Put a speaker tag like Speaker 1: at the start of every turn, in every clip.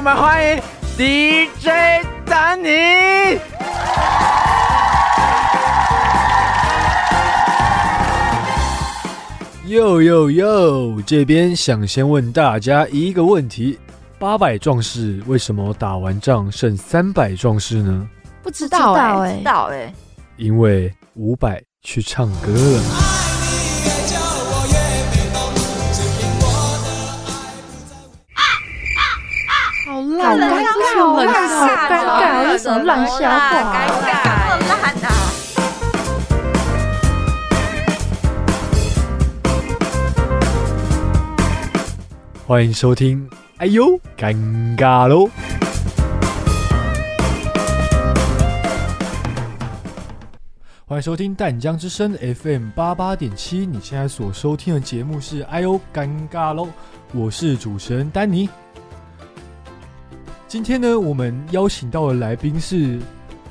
Speaker 1: 我们欢迎 DJ 丹尼。
Speaker 2: 哟哟哟！这边想先问大家一个问题：八百壮士为什么打完仗剩三百壮士呢？
Speaker 3: 不知道哎，
Speaker 4: 知道哎，
Speaker 2: 因为五百去唱歌了。
Speaker 3: 好烂，尴尬，好尴尬，什么乱笑话？
Speaker 4: 尴尬，烂啊！
Speaker 2: 欢迎收听，哎呦，尴尬喽！欢迎收听淡江之声 FM 八八点七，你现在所收听的节目是哎呦，尴尬喽！我是主持人丹尼。今天呢，我们邀请到的来宾是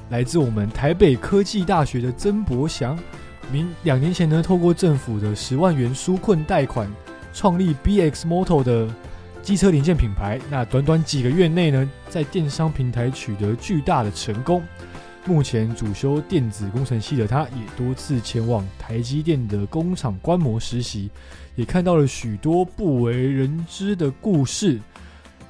Speaker 2: 来自我们台北科技大学的曾博祥。明两年前呢，透过政府的十万元纾困贷款。创立 BX Motor 的机车零件品牌，那短短几个月内呢，在电商平台取得巨大的成功。目前主修电子工程系的他，也多次前往台积电的工厂观摩实习，也看到了许多不为人知的故事。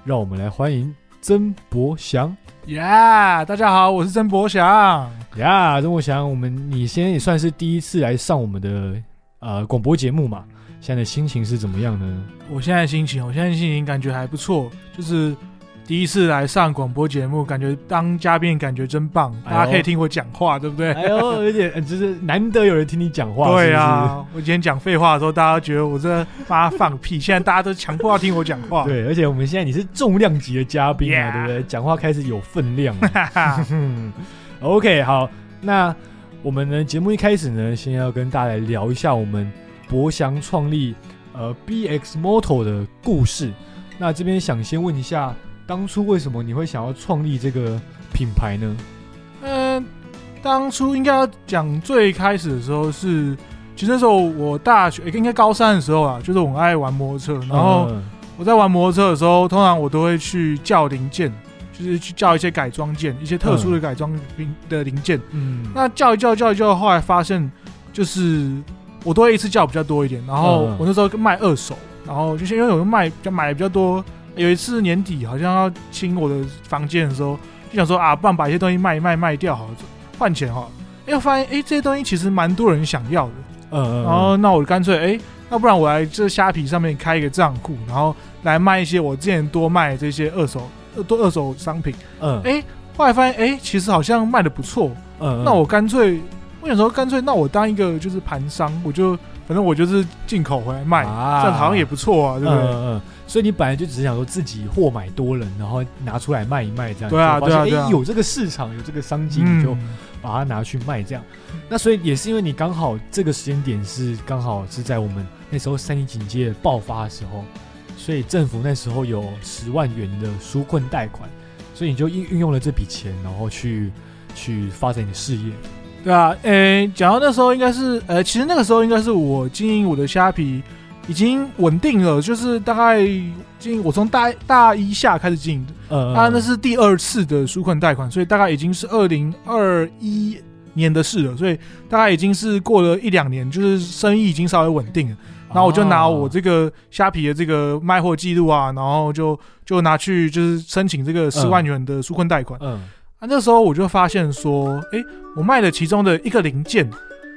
Speaker 2: 让我们来欢迎曾博祥。
Speaker 5: 呀，大家好，我是曾博祥。
Speaker 2: 呀，曾博祥，我们你现在也算是第一次来上我们的呃广播节目嘛？现在的心情是怎么样呢？
Speaker 5: 我现在心情，我现在心情感觉还不错，就是第一次来上广播节目，感觉当嘉宾感觉真棒，大家可以听我讲话，对不对？
Speaker 2: 哎呦，有点 就是难得有人听你讲话。
Speaker 5: 对
Speaker 2: 啊，
Speaker 5: 我今天讲废话的时候，大家觉得我这妈放屁，现在大家都强迫要听我讲话。
Speaker 2: 对，而且我们现在你是重量级的嘉宾啊，对不对？讲话开始有分量。OK，好，那我们呢？节目一开始呢，先要跟大家来聊一下我们。博翔创立呃 BX Motor 的故事，那这边想先问一下，当初为什么你会想要创立这个品牌呢？
Speaker 5: 嗯，当初应该要讲最开始的时候是，其实那时候我大学应该高三的时候啊，就是我爱玩摩托车，然后我在玩摩托车的时候，通常我都会去叫零件，就是去叫一些改装件，一些特殊的改装零的零件。嗯，那叫一叫叫一叫，后来发现就是。我都会一次叫比较多一点，然后我那时候卖二手，然后就是因为我卖就买的比较多。有一次年底好像要清我的房间的时候，就想说啊，不然把一些东西卖一卖卖掉好了，换钱哈。哎，我发现哎这些东西其实蛮多人想要的，嗯嗯，然后那我干脆哎，那不然我来这虾皮上面开一个账户，然后来卖一些我之前多卖这些二手多二手商品，嗯，哎，后来发现哎，其实好像卖的不错，嗯，那我干脆。我想说，干脆那我当一个就是盘商，我就反正我就是进口回来卖，这样好像也不错啊，对不对？嗯嗯。
Speaker 2: 所以你本来就只是想说自己货买多了，然后拿出来卖一卖，这样
Speaker 5: 对啊对啊。
Speaker 2: 哎，有这个市场，有这个商机，你就把它拿去卖，这样。那所以也是因为你刚好这个时间点是刚好是在我们那时候三级警戒爆发的时候，所以政府那时候有十万元的纾困贷款，所以你就运运用了这笔钱，然后去去发展你的事业。
Speaker 5: 对啊，诶，讲到那时候应该是，呃，其实那个时候应该是我经营我的虾皮已经稳定了，就是大概经营我从大大一下开始经营的，嗯，啊，那是第二次的纾困贷款，所以大概已经是二零二一年的事了，所以大概已经是过了一两年，就是生意已经稍微稳定了，然后我就拿我这个虾皮的这个卖货记录啊，然后就就拿去就是申请这个十万元的纾困贷款，嗯。啊，那时候我就发现说，哎，我卖的其中的一个零件，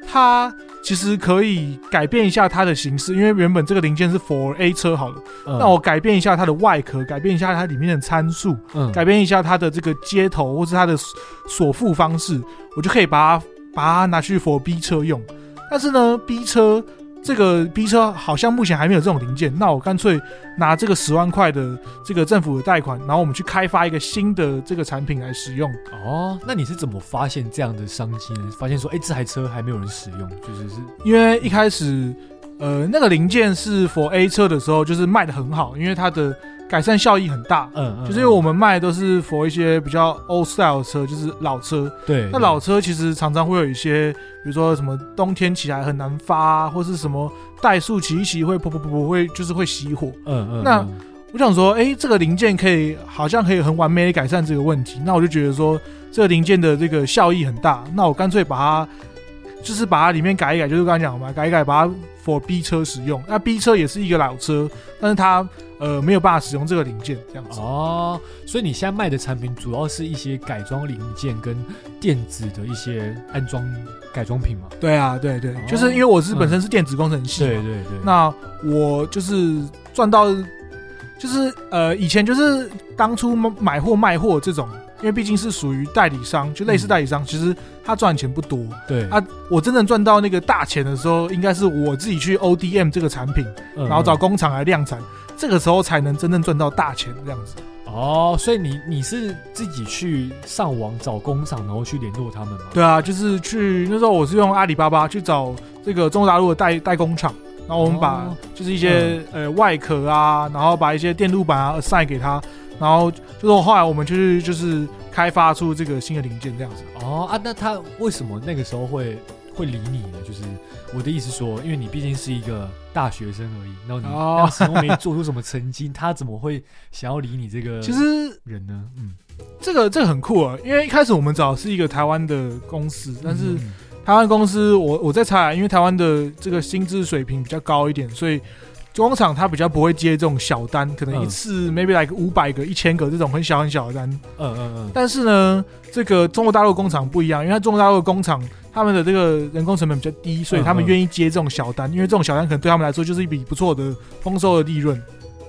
Speaker 5: 它其实可以改变一下它的形式，因为原本这个零件是 for A 车好了，那我改变一下它的外壳，改变一下它里面的参数，改变一下它的这个接头或是它的锁付方式，我就可以把它把它拿去 for B 车用。但是呢，B 车。这个 B 车好像目前还没有这种零件，那我干脆拿这个十万块的这个政府的贷款，然后我们去开发一个新的这个产品来使用。
Speaker 2: 哦，那你是怎么发现这样的商机呢？发现说，哎，这台车还没有人使用，就是是
Speaker 5: 因为一开始，呃，那个零件是 For A 车的时候，就是卖的很好，因为它的。改善效益很大，嗯嗯，就是因为我们卖都是 for 一些比较 old style 的车，就是老车，
Speaker 2: 对，
Speaker 5: 那老车其实常常会有一些，比如说什么冬天起来很难发，或是什么怠速骑一骑会噗噗噗噗会就是会熄火，嗯嗯，那我想说，哎，这个零件可以好像可以很完美的改善这个问题，那我就觉得说这个零件的这个效益很大，那我干脆把它就是把它里面改一改，就是刚才讲嘛，改一改把它 for B 车使用。那 B 车也是一个老车，但是它呃没有办法使用这个零件这样子。
Speaker 2: 哦，所以你现在卖的产品主要是一些改装零件跟电子的一些安装改装品嘛？
Speaker 5: 对啊，对对，就是因为我是本身是电子工程系，
Speaker 2: 对对对，
Speaker 5: 那我就是赚到。就是呃，以前就是当初买货卖货这种，因为毕竟是属于代理商，就类似代理商，其实他赚钱不多。
Speaker 2: 对
Speaker 5: 啊，我真正赚到那个大钱的时候，应该是我自己去 ODM 这个产品，然后找工厂来量产，这个时候才能真正赚到大钱这样子。
Speaker 2: 哦，所以你你是自己去上网找工厂，然后去联络他们吗？
Speaker 5: 对啊，就是去那时候我是用阿里巴巴去找这个中国大陆的代代工厂。然后我们把就是一些呃外壳啊，然后把一些电路板啊塞给他，然后就是后来我们就是就是开发出这个新的零件这样子。
Speaker 2: 哦啊，那他为什么那个时候会会理你呢？就是我的意思说，因为你毕竟是一个大学生而已，然后你那时候没做出什么成绩，他怎么会想要理你这个
Speaker 5: 其实
Speaker 2: 人呢？嗯，
Speaker 5: 这个这个很酷啊，因为一开始我们找是一个台湾的公司，但是。台湾公司，我我在猜，因为台湾的这个薪资水平比较高一点，所以工厂它比较不会接这种小单，可能一次 maybe like 五百个、一千个这种很小很小的单。嗯嗯嗯。但是呢，这个中国大陆工厂不一样，因为中国大陆工厂他们的这个人工成本比较低，所以他们愿意接这种小单，因为这种小单可能对他们来说就是一笔不错的丰收的利润。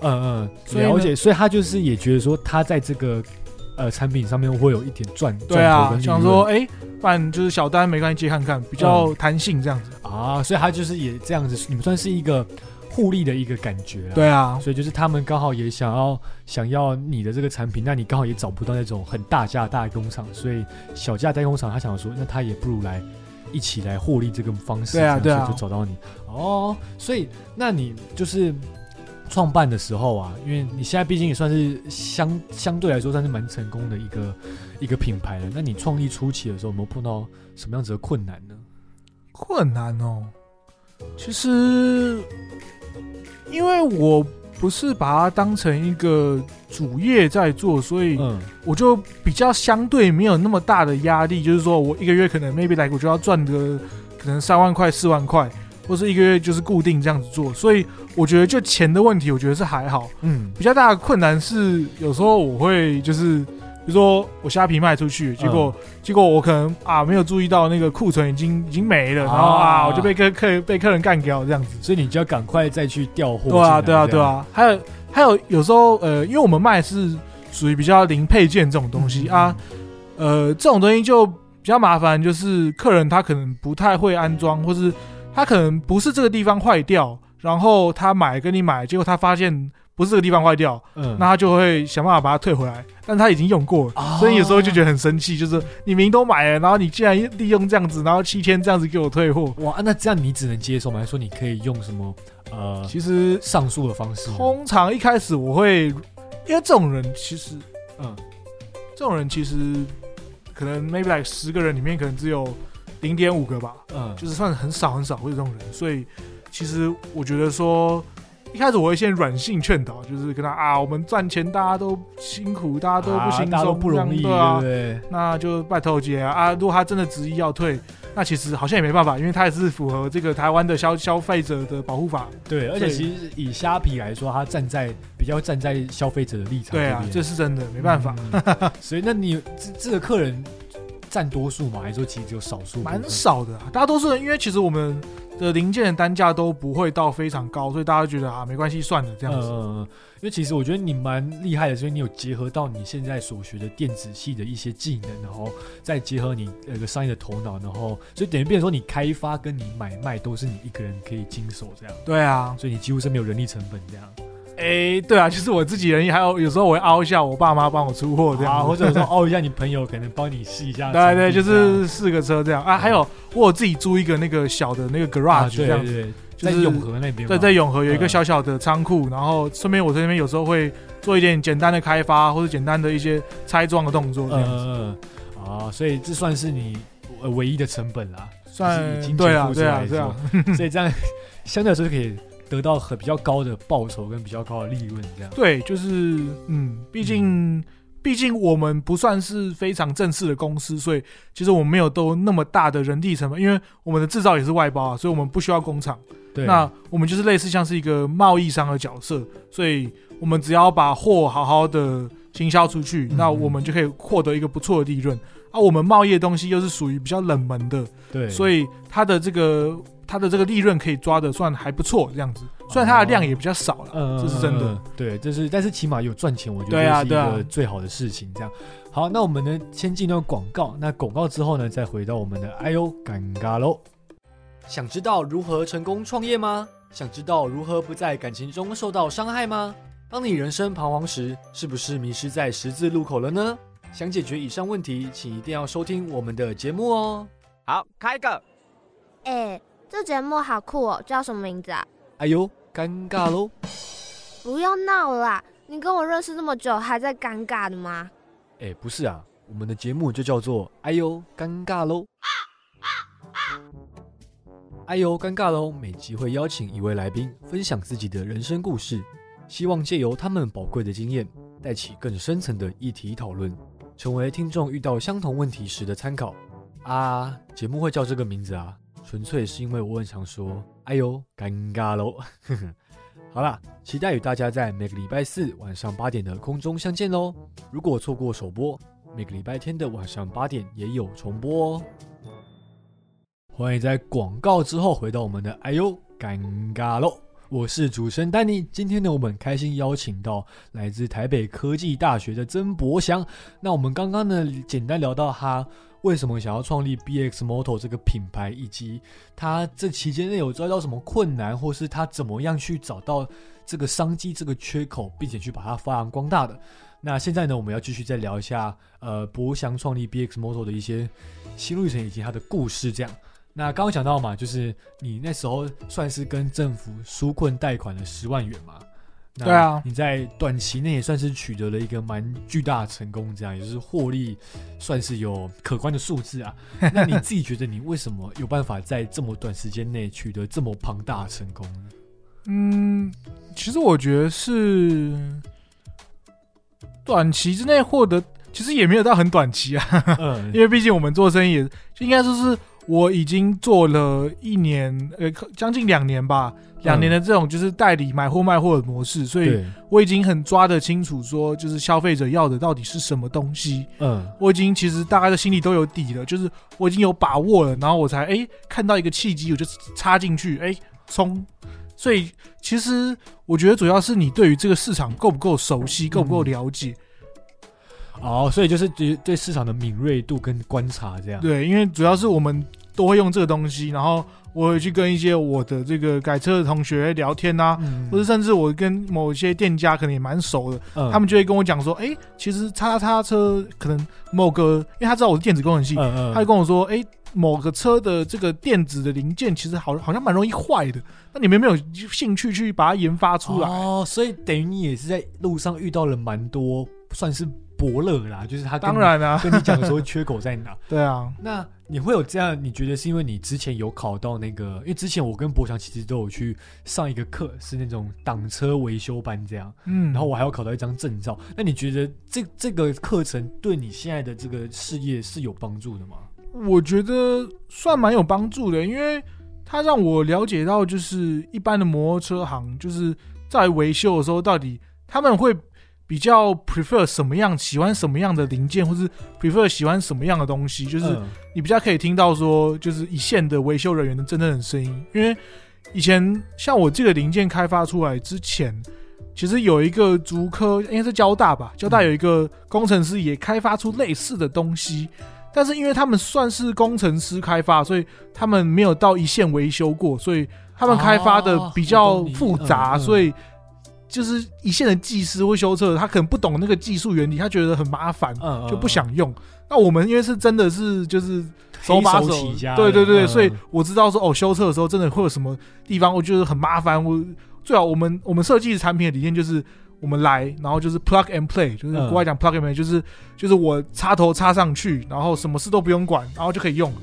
Speaker 2: 嗯嗯，了解。所以他就是也觉得说，他在这个。呃，产品上面会有一点赚，
Speaker 5: 对啊，想说，哎，办就是小单没关系接看看，比较弹性这样子
Speaker 2: 啊，所以他就是也这样子，你们算是一个互利的一个感觉，
Speaker 5: 对啊，
Speaker 2: 所以就是他们刚好也想要想要你的这个产品，那你刚好也找不到那种很大价大工厂，所以小价代工厂他想说，那他也不如来一起来获利这个方式，
Speaker 5: 对啊，对啊，
Speaker 2: 就找到你哦，所以那你就是。创办的时候啊，因为你现在毕竟也算是相相对来说算是蛮成功的一个一个品牌了。那你创立初期的时候，有没有碰到什么样子的困难呢？
Speaker 5: 困难哦，其实因为我不是把它当成一个主业在做，所以我就比较相对没有那么大的压力。就是说我一个月可能 maybe 来我就要赚个可能三万块四万块。或是一个月就是固定这样子做，所以我觉得就钱的问题，我觉得是还好。嗯，比较大的困难是有时候我会就是，比如说我虾皮卖出去，结果结果我可能啊没有注意到那个库存已经已经没了，然后啊我就被客客被客人干掉这样子，
Speaker 2: 所以你就要赶快再去调货。
Speaker 5: 对啊，对啊，对啊。还有还有有时候呃，因为我们卖是属于比较零配件这种东西啊，呃，这种东西就比较麻烦，就是客人他可能不太会安装，或是。他可能不是这个地方坏掉，然后他买跟你买，结果他发现不是这个地方坏掉，嗯，那他就会想办法把它退回来。但他已经用过了，所以有时候就觉得很生气，就是你明都买了，然后你竟然利用这样子，然后七天这样子给我退货，
Speaker 2: 哇，那这样你只能接受吗？还是说你可以用什么呃，
Speaker 5: 其实
Speaker 2: 上诉的方式？
Speaker 5: 通常一开始我会，因为这种人其实，嗯，这种人其实可能 maybe like 十个人里面可能只有。零点五个吧，嗯，就是算很少很少会有这种人，所以其实我觉得说，一开始我会先软性劝导，就是跟他啊，我们赚钱大家都辛苦，大家都不轻松，
Speaker 2: 不容易，对啊，
Speaker 5: 那就拜托姐啊，如果他真的执意要退，那其实好像也没办法，因为他也是符合这个台湾的消消费者的保护法，
Speaker 2: 对，而且其实以虾皮来说，他站在比较站在消费者的立场，
Speaker 5: 对啊，这是真的，没办法，
Speaker 2: 所以那你这这个客人。占多数嘛，还是说其实只有少数？
Speaker 5: 蛮少的，大多数人因为其实我们的零件的单价都不会到非常高，所以大家觉得啊没关系，算了这样子。嗯，
Speaker 2: 因为其实我觉得你蛮厉害的，所以你有结合到你现在所学的电子系的一些技能，然后再结合你那个商业的头脑，然后所以等于变成说你开发跟你买卖都是你一个人可以经手这样。
Speaker 5: 对啊，
Speaker 2: 所以你几乎是没有人力成本这样。
Speaker 5: 哎，对啊，就是我自己人，还有有时候我会凹一下我爸妈帮我出货这样，
Speaker 2: 或者说凹一下你朋友可能帮你试一下。
Speaker 5: 对对，就是四个车这样啊。还有我自己租一个那个小的那个 garage 这样子，
Speaker 2: 在永和那边。
Speaker 5: 对，在永和有一个小小的仓库，然后顺便我在那边有时候会做一点简单的开发或者简单的一些拆装的动作这样子。
Speaker 2: 啊，所以这算是你唯一的成本啦，
Speaker 5: 算对啊，对啊，
Speaker 2: 这样，所以这样相对来说就可以。得到很比较高的报酬跟比较高的利润，这样。
Speaker 5: 对，就是嗯，毕竟毕竟我们不算是非常正式的公司，所以其实我们没有都那么大的人力成本，因为我们的制造也是外包啊，所以我们不需要工厂。
Speaker 2: 对，
Speaker 5: 那我们就是类似像是一个贸易商的角色，所以我们只要把货好好的行销出去，
Speaker 2: 嗯
Speaker 5: 那我们就可以获得一个不错的利润。啊，我们贸易的东西又是属于比较冷门的，
Speaker 2: 对，
Speaker 5: 所以它的这个它的这个利润可以抓的算还不错，这样子。虽然它的量也比较少了，
Speaker 2: 嗯，
Speaker 5: 这是真的
Speaker 2: 对，这是但是起码有赚钱，我觉得是一个最好的事情。这样，好，那我们呢先进到广告，那广告之后呢，再回到我们的哎呦尴尬喽。想知道如何成功创业吗？想知道如何不在感情中受到伤害吗？当你人生彷徨时，是不是迷失在十字路口了呢？想解决以上问题，请一定要收听我们的节目哦。
Speaker 1: 好，开个。
Speaker 3: 哎，这节目好酷哦，叫什么名字啊？
Speaker 2: 哎呦，尴尬喽！
Speaker 3: 不要闹了啦！你跟我认识这么久，还在尴尬的吗？
Speaker 2: 哎，不是啊，我们的节目就叫做“哎呦，尴尬喽”。哎呦，尴尬喽！每集会邀请一位来宾分享自己的人生故事，希望借由他们宝贵的经验，带起更深层的议题讨论，成为听众遇到相同问题时的参考。啊，节目会叫这个名字啊，纯粹是因为我很想说“哎呦，尴尬喽”。好啦，期待与大家在每个礼拜四晚上八点的空中相见喽！如果错过首播，每个礼拜天的晚上八点也有重播哦。欢迎在广告之后回到我们的“哎呦，尴尬喽”！我是主持人丹尼。今天呢，我们开心邀请到来自台北科技大学的曾博祥。那我们刚刚呢，简单聊到他为什么想要创立 BX Moto 这个品牌，以及他这期间内有遭到什么困难，或是他怎么样去找到这个商机、这个缺口，并且去把它发扬光大的。那现在呢，我们要继续再聊一下，呃，博祥创立 BX Moto 的一些心路历程以及他的故事。这样，那刚刚讲到嘛，就是你那时候算是跟政府纾困贷款了十万元嘛。那
Speaker 5: 对啊
Speaker 2: 你在短期内也算是取得了一个蛮巨大的成功，这样也就是获利算是有可观的数字啊。那你自己觉得你为什么有办法在这么短时间内取得这么庞大的成功呢？
Speaker 5: 嗯，其实我觉得是短期之内获得，其实也没有到很短期啊，
Speaker 2: 嗯
Speaker 5: 因为毕竟我们做生意也，应该说是我已经做了一年，呃，将近两年吧，两年的这种就是代理买货卖货的模式，所以，我已经很抓得清楚，说就是消费者要的到底是什么东西，
Speaker 2: 嗯
Speaker 5: 我已经其实大概的心里都有底了，就是我已经有把握了，然后我才哎、看到一个契机，我就插进去，哎、冲。所以其实我觉得主要是你对于这个市场够不够熟悉，够不够了解。
Speaker 2: 哦，所以就是对对市场的敏锐度跟观察这样。
Speaker 5: 对，因为主要是我们都会用这个东西，然后我会去跟一些我的这个改车的同学聊天呐、
Speaker 2: 嗯，
Speaker 5: 或者甚至我跟某些店家可能也蛮熟的，
Speaker 2: 嗯。
Speaker 5: 他们就会跟我讲说，哎、其实叉叉车可能某个，因为他知道我是电子工程系，他就跟我说，哎、某个车的这个电子的零件其实好好像蛮容易坏的，那你们有没有兴趣去把它研发出来？
Speaker 2: 哦，所以等于你也是在路上遇到了蛮多算是伯乐啦，就是他跟
Speaker 5: 当然啊，
Speaker 2: 跟你讲说缺口在哪。
Speaker 5: 对啊，
Speaker 2: 那你会有这样？你觉得是因为你之前有考到那个？因为之前我跟博强其实都有去上一个课，是那种挡车维修班这样。
Speaker 5: 嗯，
Speaker 2: 然后我还要考到一张证照。那你觉得这这个课程对你现在的这个事业是有帮助的吗？
Speaker 5: 我觉得算蛮有帮助的，因为它让我了解到，就是一般的摩托车行，就是在维修的时候，到底他们会比较 prefer 什么样，喜欢什么样的零件，或是 prefer 喜欢什么样的东西，就是
Speaker 2: 嗯
Speaker 5: 你比较可以听到说，就是一线的维修人员的真正的声音。因为以前像我这个零件开发出来之前，其实有一个竹科，应该是交大吧，交大有一个工程师也开发出类似的东西，但是因为他们算是工程师开发，所以他们没有到一线维修过，所以他们开发的比
Speaker 2: 哦
Speaker 5: 较复杂，
Speaker 2: 嗯嗯
Speaker 5: 所以。就是一线的技师或修车，他可能不懂那个技术原理，他觉得很麻烦，
Speaker 2: 嗯
Speaker 5: 就不想用。那我们因为是真的是就是手把手
Speaker 2: 手起家
Speaker 5: 对对对，
Speaker 2: 嗯
Speaker 5: 所以我知道说哦，修车的时候真的会有什么地方，我觉得很麻烦。我最好我们我们设计产品的理念就是我们来，然后就是 plug and play，就是
Speaker 2: 嗯
Speaker 5: 国外讲 plug and play，就是就是我插头插上去，然后什么事都不用管，然后就可以用。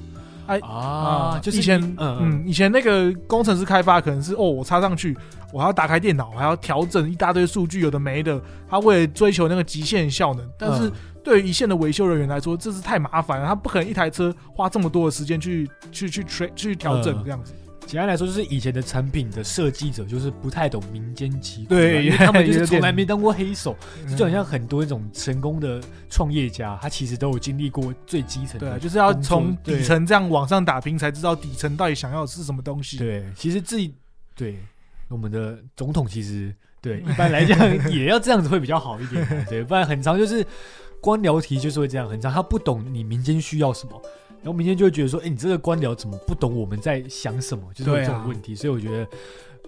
Speaker 5: 啊，哎
Speaker 2: 啊，就是
Speaker 5: 以前
Speaker 2: 嗯
Speaker 5: 嗯，以前那个工程师开发可能是哦，我插上去，我还要打开电脑，还要调整一大堆数据，有的没的，他为了追求那个极限效能，但是
Speaker 2: 嗯。
Speaker 5: 对于一线的维修人员来说，这是太麻烦了，他不可能一台车花这么多的时间去去去去去调整
Speaker 2: 嗯。
Speaker 5: 这样子。
Speaker 2: 简单来说，就是以前的产品的设计者就是不太懂民间疾苦啊，
Speaker 5: 对
Speaker 2: 因为他们就是从来没当过黑手，
Speaker 5: 嗯
Speaker 2: 就好像很多那种成功的创业家，他其实都有经历过最基层的
Speaker 5: 对啊，就是要从底层这样往上打拼，才知道底层到底想要的是什么东西。
Speaker 2: 对，其实自己对我们的总统其实对一般来讲 也要这样子会比较好一点啊，对，不然很长就是官僚题就是会这样，很长他不懂你民间需要什么。然后明天就会觉得说，哎、你这个官僚怎么不懂我们在想什么？就是这种问题。所以我觉得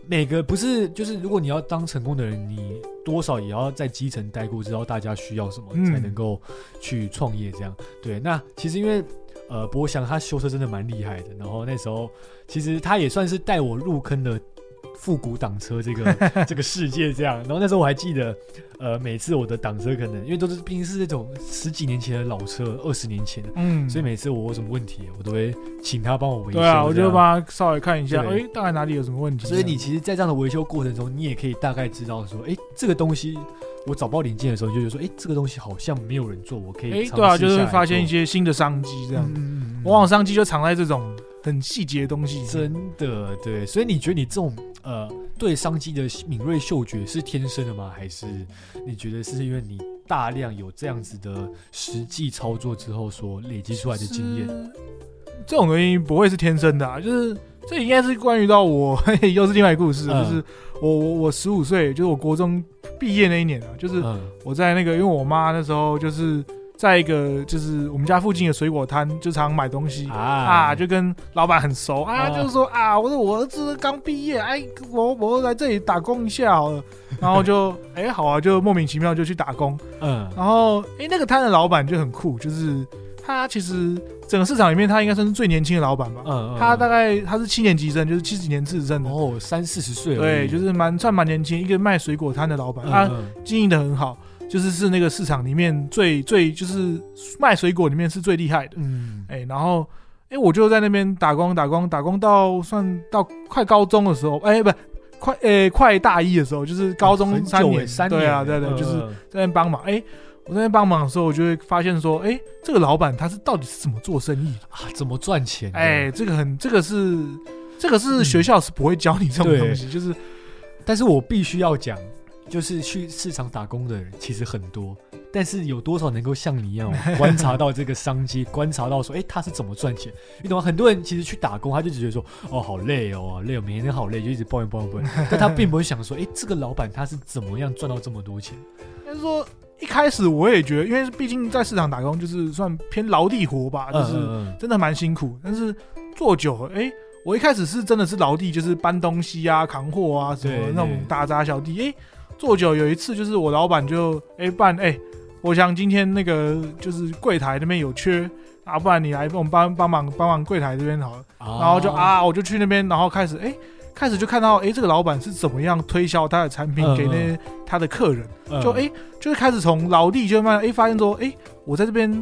Speaker 2: 每个不是，就是如果你要当成功的人，你多少也要在基层待过，知道大家需要什么，
Speaker 5: 嗯
Speaker 2: 才能够去创业。这样对。那其实因为呃，博翔他修车真的蛮厉害的，然后那时候其实他也算是带我入坑的复古挡车这个 这个世界这样。然后那时候我还记得，呃，每次我的挡车可能因为都是毕竟是那种十几年前的老车，二十年前的，
Speaker 5: 嗯，
Speaker 2: 所以每次我有什么问题，我都会请他帮我维修。
Speaker 5: 对啊，我就帮他稍微看一下，
Speaker 2: 对
Speaker 5: 哎，大概哪里有什么问题。
Speaker 2: 所以你其实，在这样的维修过程中，你也可以大概知道说，哎，这个东西我找不到零件的时候，你就觉得说，哎，这个东西好像没有人做，我可以
Speaker 5: 对啊，就是会发现一些新的商机这样。往往商机就藏在这种很细节的东西。
Speaker 2: 真的对，所以你觉得你这种呃对商机的敏锐嗅觉是天生的吗？还是你觉得是因为你大量有这样子的实际操作之后所累积出来的经验？
Speaker 5: 这种东西不会是天生的啊，就是这应该是关于到我，嘿嘿又是另外一个故事，
Speaker 2: 嗯。
Speaker 5: 就是我我我十五岁，就是我国中毕业那一年啊，就是
Speaker 2: 嗯。
Speaker 5: 我在那个，因为我妈那时候就是在一个就是我们家附近的水果摊，就常买东西。
Speaker 2: 啊。
Speaker 5: 啊，就跟老板很熟啊，
Speaker 2: 啊。
Speaker 5: 就是说啊，我说我儿子刚毕业，哎，我我来这里打工一下好了，然后就 哎好啊，就莫名其妙就去打工，
Speaker 2: 嗯。
Speaker 5: 然后哎那个摊的老板就很酷，就是他其实整个市场里面他应该算是最年轻的老板吧，
Speaker 2: 嗯，
Speaker 5: 他大
Speaker 2: 概
Speaker 5: 概他是七年级生，就是七几年次生的，
Speaker 2: 哦三四十岁而
Speaker 5: 对，就是蛮算蛮年轻，一个卖水果摊的老板，
Speaker 2: 嗯
Speaker 5: 他
Speaker 2: 嗯
Speaker 5: 经营的很好，就是是那个市场里面最最就是卖水果里面是最厉害的，
Speaker 2: 嗯。
Speaker 5: 哎、然后哎、我就在那边打工打工打工到算到快高中的时候，哎、不快诶、快大一的时候，就是高中三年，
Speaker 2: 欸三年
Speaker 5: 对啊
Speaker 2: 欸
Speaker 5: 对对，就是
Speaker 2: 嗯。
Speaker 5: 在那边帮忙，哎、我在那边帮忙的时候，我就会发现说，哎、这个老板他是到底是怎么做生意的？
Speaker 2: 啊怎么赚钱的？
Speaker 5: 哎、这个很，这个是，这个是学校是不会教你这种东西，就是
Speaker 2: 但是我必须要讲，就是去市场打工的人其实很多，但是有多少能够像你一样、哦、观察到这个商机，观察到说，哎、他是怎么赚钱？你懂吗？很多人其实去打工，他就只觉得说，哦，好累哦，累哦，每天好累，就一直抱怨抱怨抱怨，但他并不会想说，哎、这个老板他是怎么样赚到这么多钱？
Speaker 5: 但是说一开始我也觉得，因为毕竟在市场打工就是算偏劳力活吧，就是
Speaker 2: 嗯
Speaker 5: 真的蛮辛苦。但是做久了，哎、我一开始是真的是劳力，就是搬东西啊、扛货啊什么那种
Speaker 2: 对
Speaker 5: 打杂小弟。哎、做久有一次就是我老板就哎、不然哎、我想今天那个就是柜台那边有缺。啊，不然你来帮我们帮帮忙帮忙柜台这边好了，
Speaker 2: 嗯
Speaker 5: 然后就，啊，我就去那边，然后开始哎、开始就看到哎、这个老板是怎么样推销他的产品
Speaker 2: 嗯
Speaker 5: 给那他的客人，
Speaker 2: 嗯
Speaker 5: 就哎、就是开始从劳力就慢慢哎、发现说哎、我在这边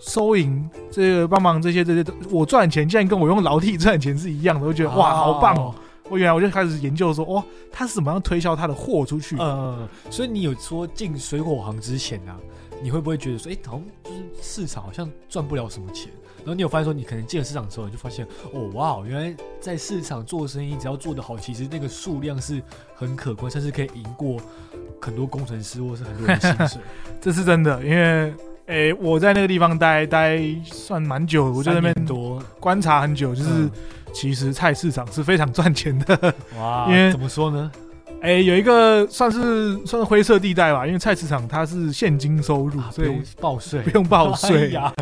Speaker 5: 收银这个帮忙这些这些，我赚钱竟然跟我用劳力赚钱是一样的，我觉得哇好棒哦！，我原来我就开始研究说哦，他是怎么样推销他的货出去？
Speaker 2: 嗯，所以你有说进水果行之前啊，你会不会觉得说，哎、好像就是市场好像赚不了什么钱？然后你有发现说，你可能进了市场之后，你就发现，哦，哇，原来在市场做生意，只要做得好，其实那个数量是很可观，甚至可以赢过很多工程师或是很多人的薪水。
Speaker 5: 这是真的，因为哎、我在那个地方待待算蛮久的，我在那边
Speaker 2: 三年多，
Speaker 5: 观察很久，就是、
Speaker 2: 嗯
Speaker 5: 其实菜市场是非常赚钱的。
Speaker 2: 哇，
Speaker 5: 因为
Speaker 2: 怎么说呢？
Speaker 5: 哎、有一个算是算是灰色地带吧，因为菜市场它是现金收入，所以
Speaker 2: 啊不用报税，
Speaker 5: 不用报
Speaker 2: 哎
Speaker 5: 税。
Speaker 2: 呀，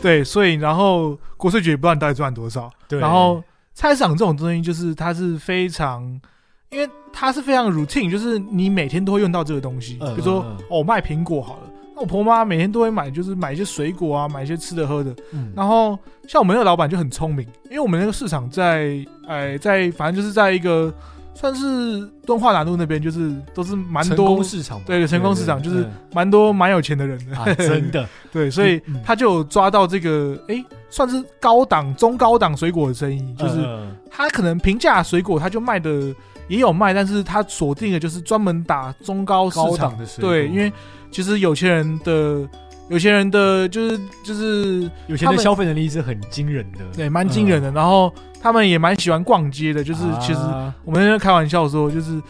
Speaker 5: 对，所以然后国税局也不知道你到底赚多少。
Speaker 2: 对，
Speaker 5: 然后菜市场这种东西，就是它是非常，因为它是非常 routine，就是你每天都会用到这个东西。
Speaker 2: 嗯
Speaker 5: 比如说，哦，我卖苹果好了，那我婆妈每天都会买，就是买一些水果啊，买一些吃的喝的。
Speaker 2: 嗯
Speaker 5: 然后像我们那个老板就很聪明，因为我们那个市场在，哎，在反正就是在一个算是敦化南路那边，就是都是蛮
Speaker 2: 成
Speaker 5: 多
Speaker 2: 功市场嘛，
Speaker 5: 对成功市场就是
Speaker 2: 嗯
Speaker 5: 蛮多蛮有钱的人的，
Speaker 2: 啊，真的，
Speaker 5: 对，所以
Speaker 2: 嗯
Speaker 5: 他就有抓到这个，哎、算是高档、中高档水果的生意，就是
Speaker 2: 嗯。
Speaker 5: 他可能平价水果他就卖的也有卖，但是他锁定的就是专门打中高市
Speaker 2: 高
Speaker 5: 场
Speaker 2: 档的水果，
Speaker 5: 对，因为其实有钱人的有些人的就是就是
Speaker 2: 有钱
Speaker 5: 他们
Speaker 2: 的消费能力是很惊人的，
Speaker 5: 对蛮惊人的，然后他们也蛮喜欢逛街的，就是其实
Speaker 2: 啊
Speaker 5: 我们在那开玩笑说，就是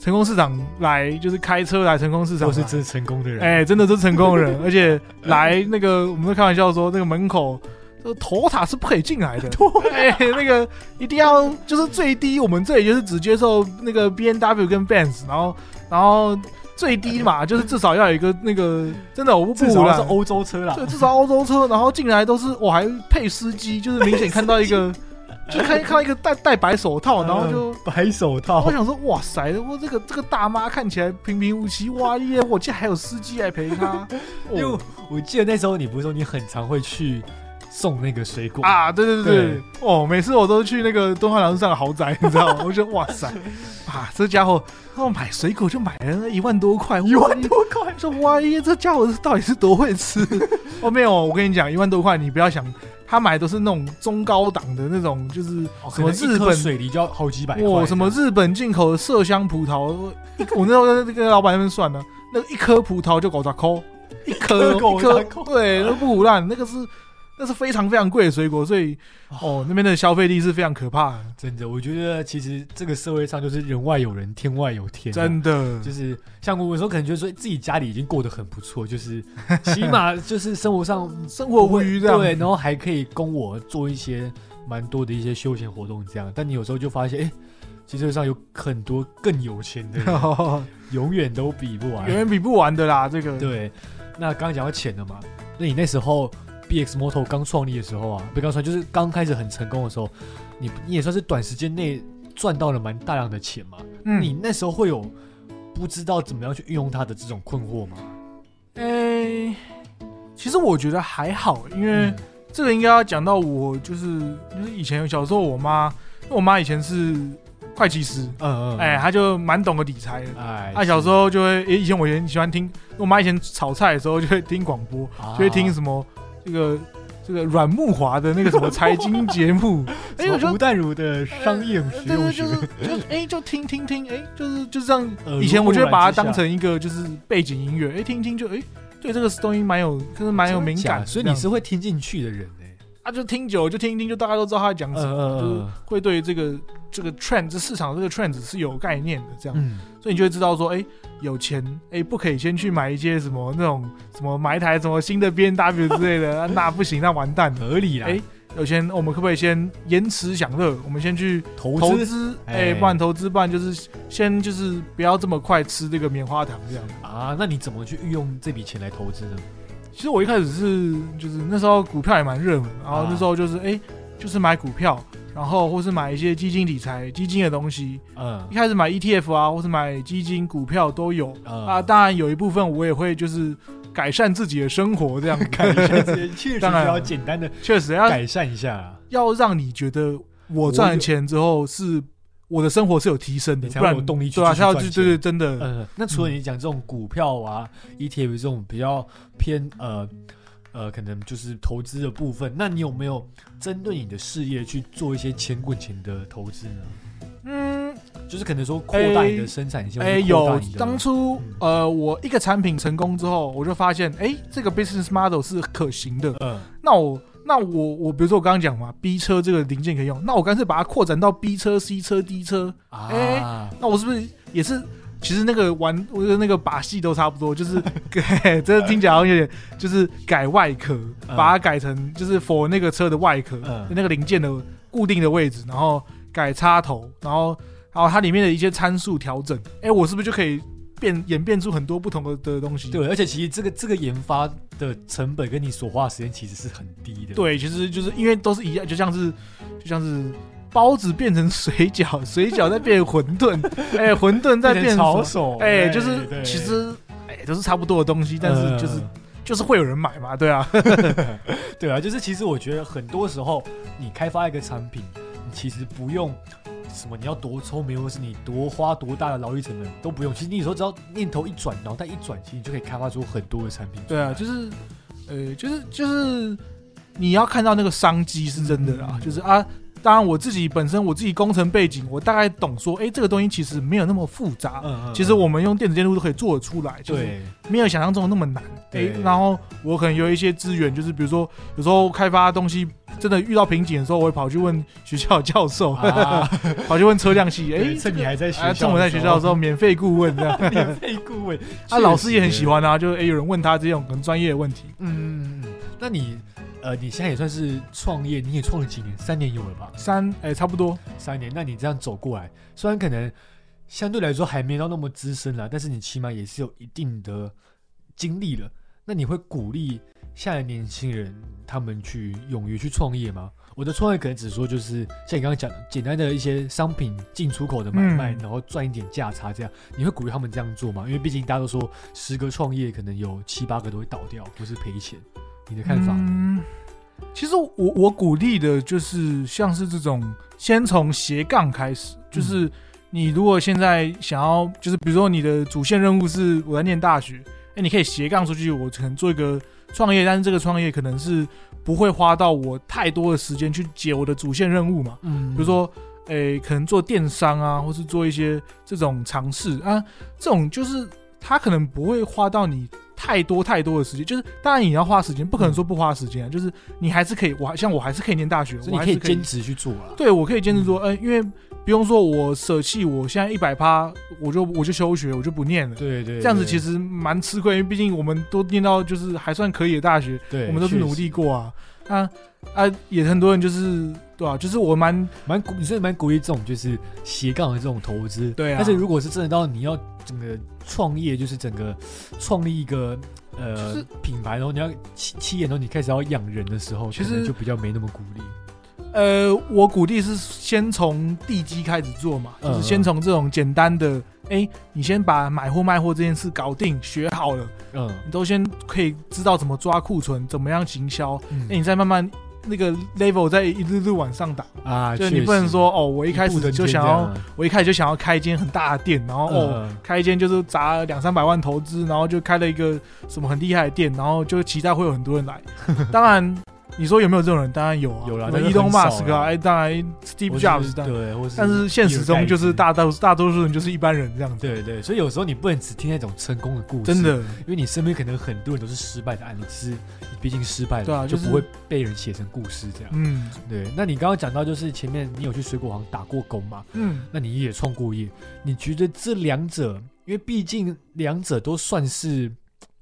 Speaker 5: 成功市场来就是开车来成功市场来
Speaker 2: 都是真成功的人，
Speaker 5: 哎、真的是成功的人，而且来那个，我们都开玩笑说，那个门口这个头塔是不可以进来的，哎、那个一定要就是最低，我们这里就是只接受那个 B N W 跟 Benz，然后然后最低嘛，就是至少要有一个那个真的我不
Speaker 2: 至少是欧洲车啦，
Speaker 5: 对，至少欧洲车，然后进来都是我还配司机，就是明显看到一个，就看看到一个戴戴白手套，然后就。
Speaker 2: 白手套
Speaker 5: 我，想说，哇塞，我这个这个大妈看起来平平无奇，哇耶！我竟然还有司机来陪她，
Speaker 2: 因为
Speaker 5: 哦
Speaker 2: 我记得那时候你不是说你很常会去送那个水果，
Speaker 5: 啊，对对对对。
Speaker 2: 对，
Speaker 5: 哦，每次我都去那个敦化廊上的豪宅，你知道吗？我觉得哇塞，啊，这家伙，他买水果就买了一万多块，一万多块，说哇耶，这家伙到底是多会吃？哦，没有，我跟你讲，一万多块，你不要想，他买都是那种中高档的那种，就是
Speaker 2: 哦
Speaker 5: 什么日本
Speaker 2: 水梨就要好几百块，
Speaker 5: 哇，什么日本进口的麝香葡萄，我我那时候跟跟老板那边算呢，那个一颗葡萄就搞砸扣，一颗
Speaker 2: 一颗
Speaker 5: 对，都不胡乱，那个是那是非常非常贵的水果，所以哦，那边的消费力是非常可怕的，
Speaker 2: 真的，我觉得其实这个社会上就是人外有人，天外有天啊、
Speaker 5: 真的
Speaker 2: 就是像我有时候可能觉得说自己家里已经过得很不错，就是 起码就是生活上
Speaker 5: 生活无虞这样。
Speaker 2: 对，然后还可以供我做一些蛮多的一些休闲活动这样。但你有时候就发现，哎、其实上有很多更有钱的人，永远都比不完
Speaker 5: 永。远比不完的啦，这个
Speaker 2: 对，那刚刚讲到钱了嘛，那你那时候 BX Moto 刚创立的时候啊，不刚创就是刚开始很成功的时候，你你也算是短时间内赚到了蛮大量的钱嘛。
Speaker 5: 嗯
Speaker 2: 你那时候会有不知道怎么样去运用它的这种困惑吗？
Speaker 5: 诶、其实我觉得还好，因为
Speaker 2: 嗯
Speaker 5: 这个应该要讲到我就是就是以前小时候我妈，因为我妈以前是会计师，
Speaker 2: 嗯嗯，
Speaker 5: 哎、她就蛮懂得理财的。
Speaker 2: 哎，
Speaker 5: 她小时候就会，诶、以前我也很喜欢听，我妈以前炒菜的时候就会听广播，
Speaker 2: 啊
Speaker 5: 就会听什么这个这个阮木华的那个什么财经节目，哎、
Speaker 2: 吴淡如的商业实
Speaker 5: 对对，
Speaker 2: 用学
Speaker 5: 就，是就是哎、就听听听，哎、就是就是这样。以前我就会把它当成一个就是背景音乐，哎、听听就哎、对这个东西蛮有，就是蛮有敏感，
Speaker 2: 所以你是会听进去的人呢。
Speaker 5: 啊，就听久了就听一听，就大概都知道他在讲什么，就是会对这个这个 trend 这市场这个 trend 是有概念的，这样，
Speaker 2: 嗯，
Speaker 5: 所以你就会知道说，哎、有钱，哎、不可以先去买一些什么那种什么买一台什么新的 B N W 之类的，啊 那不行，那完蛋。
Speaker 2: 合理啦。
Speaker 5: 哎有钱，我们可不可以先延迟享乐？我们先去
Speaker 2: 投资
Speaker 5: 投资，哎、
Speaker 2: 哎
Speaker 5: 不然投资，不然就是先就是不要这么快吃这个棉花糖这样。
Speaker 2: 啊，那你怎么去运用这笔钱来投资呢？
Speaker 5: 其实我一开始是就是那时候股票也蛮热门，然后那时候就是哎、就是买股票，然后或是买一些基金理财基金的东西。
Speaker 2: 嗯。
Speaker 5: 一开始买 ETF 啊，或是买基金、股票都有、
Speaker 2: 嗯。
Speaker 5: 啊。当然有一部分我也会就是改善自己的生活这样。
Speaker 2: 改善这些，确实需
Speaker 5: 当然。
Speaker 2: 要简单的
Speaker 5: 确实要
Speaker 2: 改善一下啊，
Speaker 5: 要让你觉得我赚了钱之后是我的生活是有提升的，
Speaker 2: 才
Speaker 5: 不然
Speaker 2: 会有动力去
Speaker 5: 对啊，他要去对对真的。
Speaker 2: 嗯，那除了你讲这种股票啊、ETF 这种比较偏呃呃，可能就是投资的部分，那你有没有针对你的事业去做一些钱滚钱的投资呢？
Speaker 5: 嗯，
Speaker 2: 就是可能说扩大你的生产线，
Speaker 5: 哎、有当初
Speaker 2: 嗯
Speaker 5: 呃，我一个产品成功之后，我就发现，哎、这个 business model 是可行的。
Speaker 2: 嗯
Speaker 5: 那我那我我比如说我刚刚讲嘛，B 车这个零件可以用，那我干脆把它扩展到 B 车、C 车、D 车，
Speaker 2: 啊，
Speaker 5: 哎那我是不是也是？其实那个玩我觉得那个把戏都差不多，就是 这听起来好像有点，就是改外壳，
Speaker 2: 嗯
Speaker 5: 把它改成就是 for 那个车的外壳，
Speaker 2: 嗯
Speaker 5: 那个零件的固定的位置，然后改插头，然后然后它里面的一些参数调整，哎，我是不是就可以变演变出很多不同的的东西？
Speaker 2: 对，而且其实这个这个研发的成本跟你所花的时间其实是很低的。，
Speaker 5: 对，其实就是因为都是一样，就像是就像是包子变成水饺，水饺再变馄饨，哎，馄饨再变成
Speaker 2: 炒手，
Speaker 5: 哎，
Speaker 2: 对
Speaker 5: 就是其实哎都是差不多的东西，但是就是
Speaker 2: 嗯
Speaker 5: 就是会有人买嘛，对啊，
Speaker 2: 对啊，就是其实我觉得很多时候你开发一个产品，你其实不用什么你要多聪明，或是你多花多大的劳力成本都不用。其实你有时候只要念头一转，脑袋一转，其实你就可以开发出很多的产品。
Speaker 5: 对啊，就是呃，就是就是你要看到那个商机是真的啦，就是啊。当然，我自己本身我自己工程背景，我大概懂说，哎，这个东西其实没有那么复杂。嗯嗯。其实我们用电子电路都可以做得出来，对，没有想象中的那么难。哎，然后我可能有一些资源，就是比如说有时候开发东西真的遇到瓶颈的时候，我会跑去问学校教授，跑去问车辆系。哎，
Speaker 2: 趁你还在学校，
Speaker 5: 趁我在学校的时候，免费顾问这样。
Speaker 2: 免费顾问，
Speaker 5: 啊，老师也很喜欢啊，就哎有人问他这种很专业的问题。
Speaker 2: 嗯，那你。呃，你现在也算是创业，你也创了几年？三年有了吧？
Speaker 5: 三，哎，差不多
Speaker 2: 三年。那你这样走过来，虽然可能相对来说还没到那么资深啦，但是你起码也是有一定的经历了。那你会鼓励下来年轻人他们去勇于去创业吗？我的创业可能只说就是像你刚刚讲的，简单的一些商品进出口的买卖，然后赚一点价差这样。你会鼓励他们这样做吗？因为毕竟大家都说十个创业可能有七八个都会倒掉，不是赔钱。你的看法？
Speaker 5: 嗯，其实我我鼓励的就是像是这种，先从斜杠开始。就是你如果现在想要，就是比如说你的主线任务是我在念大学，哎，你可以斜杠出去，我可能做一个创业，但是这个创业可能是不会花到我太多的时间去解我的主线任务嘛。嗯，比如说，哎，可能做电商啊，或是做一些这种尝试啊，这种就是他可能不会花到你。太多太多的时间，就是当然你要花时间，不可能说不花时间啊。就是你还是可以，我像我还是可以念大学，
Speaker 2: 你可以兼职去做啊。
Speaker 5: 对，我可以兼职做，呃，因为不用说我舍弃我现在一百趴，我就我就休学，我就不念了。
Speaker 2: 对对，
Speaker 5: 这样子其实蛮吃亏，因为毕竟我们都念到就是还算可以的大学，
Speaker 2: 对，
Speaker 5: 我们都是努力过啊。啊啊，也很多人就是对啊？就是我蛮
Speaker 2: 蛮鼓，你是蛮鼓励这种就是斜杠的这种投资。
Speaker 5: 对啊。
Speaker 2: 但是如果是真的到你要整个创业，就是整个创立一个呃品牌，然后你要七七年，然后你开始要养人的时候，其实就比较没那么鼓励。
Speaker 5: 呃，我鼓励是先从地基开始做嘛，就是先从这种简单的。哎，你先把买货卖货这件事搞定，学好了，嗯，你都先可以知道怎么抓库存，怎么样行销，哎，你再慢慢那个 level 在一路路往上打啊，就你不能说哦，我一开始就想要，我一开始就想要开一间很大的店，然后哦，开一间就是砸两三百万投资，然后就开了一个什么很厉害的店，然后就期待会有很多人来，当然。你说有没有这种人？当然有啊，
Speaker 2: 有了。
Speaker 5: 伊隆马斯克啊，哎，当然 Steve Jobs，
Speaker 2: 对，
Speaker 5: 但是现实中就是大多大多数人就是一般人这样子。
Speaker 2: 对对，所以有时候你不能只听那种成功的故事，
Speaker 5: 真的，
Speaker 2: 因为你身边可能很多人都是失败的案例，其实毕竟失败了，
Speaker 5: 对啊，
Speaker 2: 就不会被人写成故事这样。嗯，对。那你刚刚讲到就是前面你有去水果行打过工嘛？嗯，那你也创过业，你觉得这两者，因为毕竟两者都算是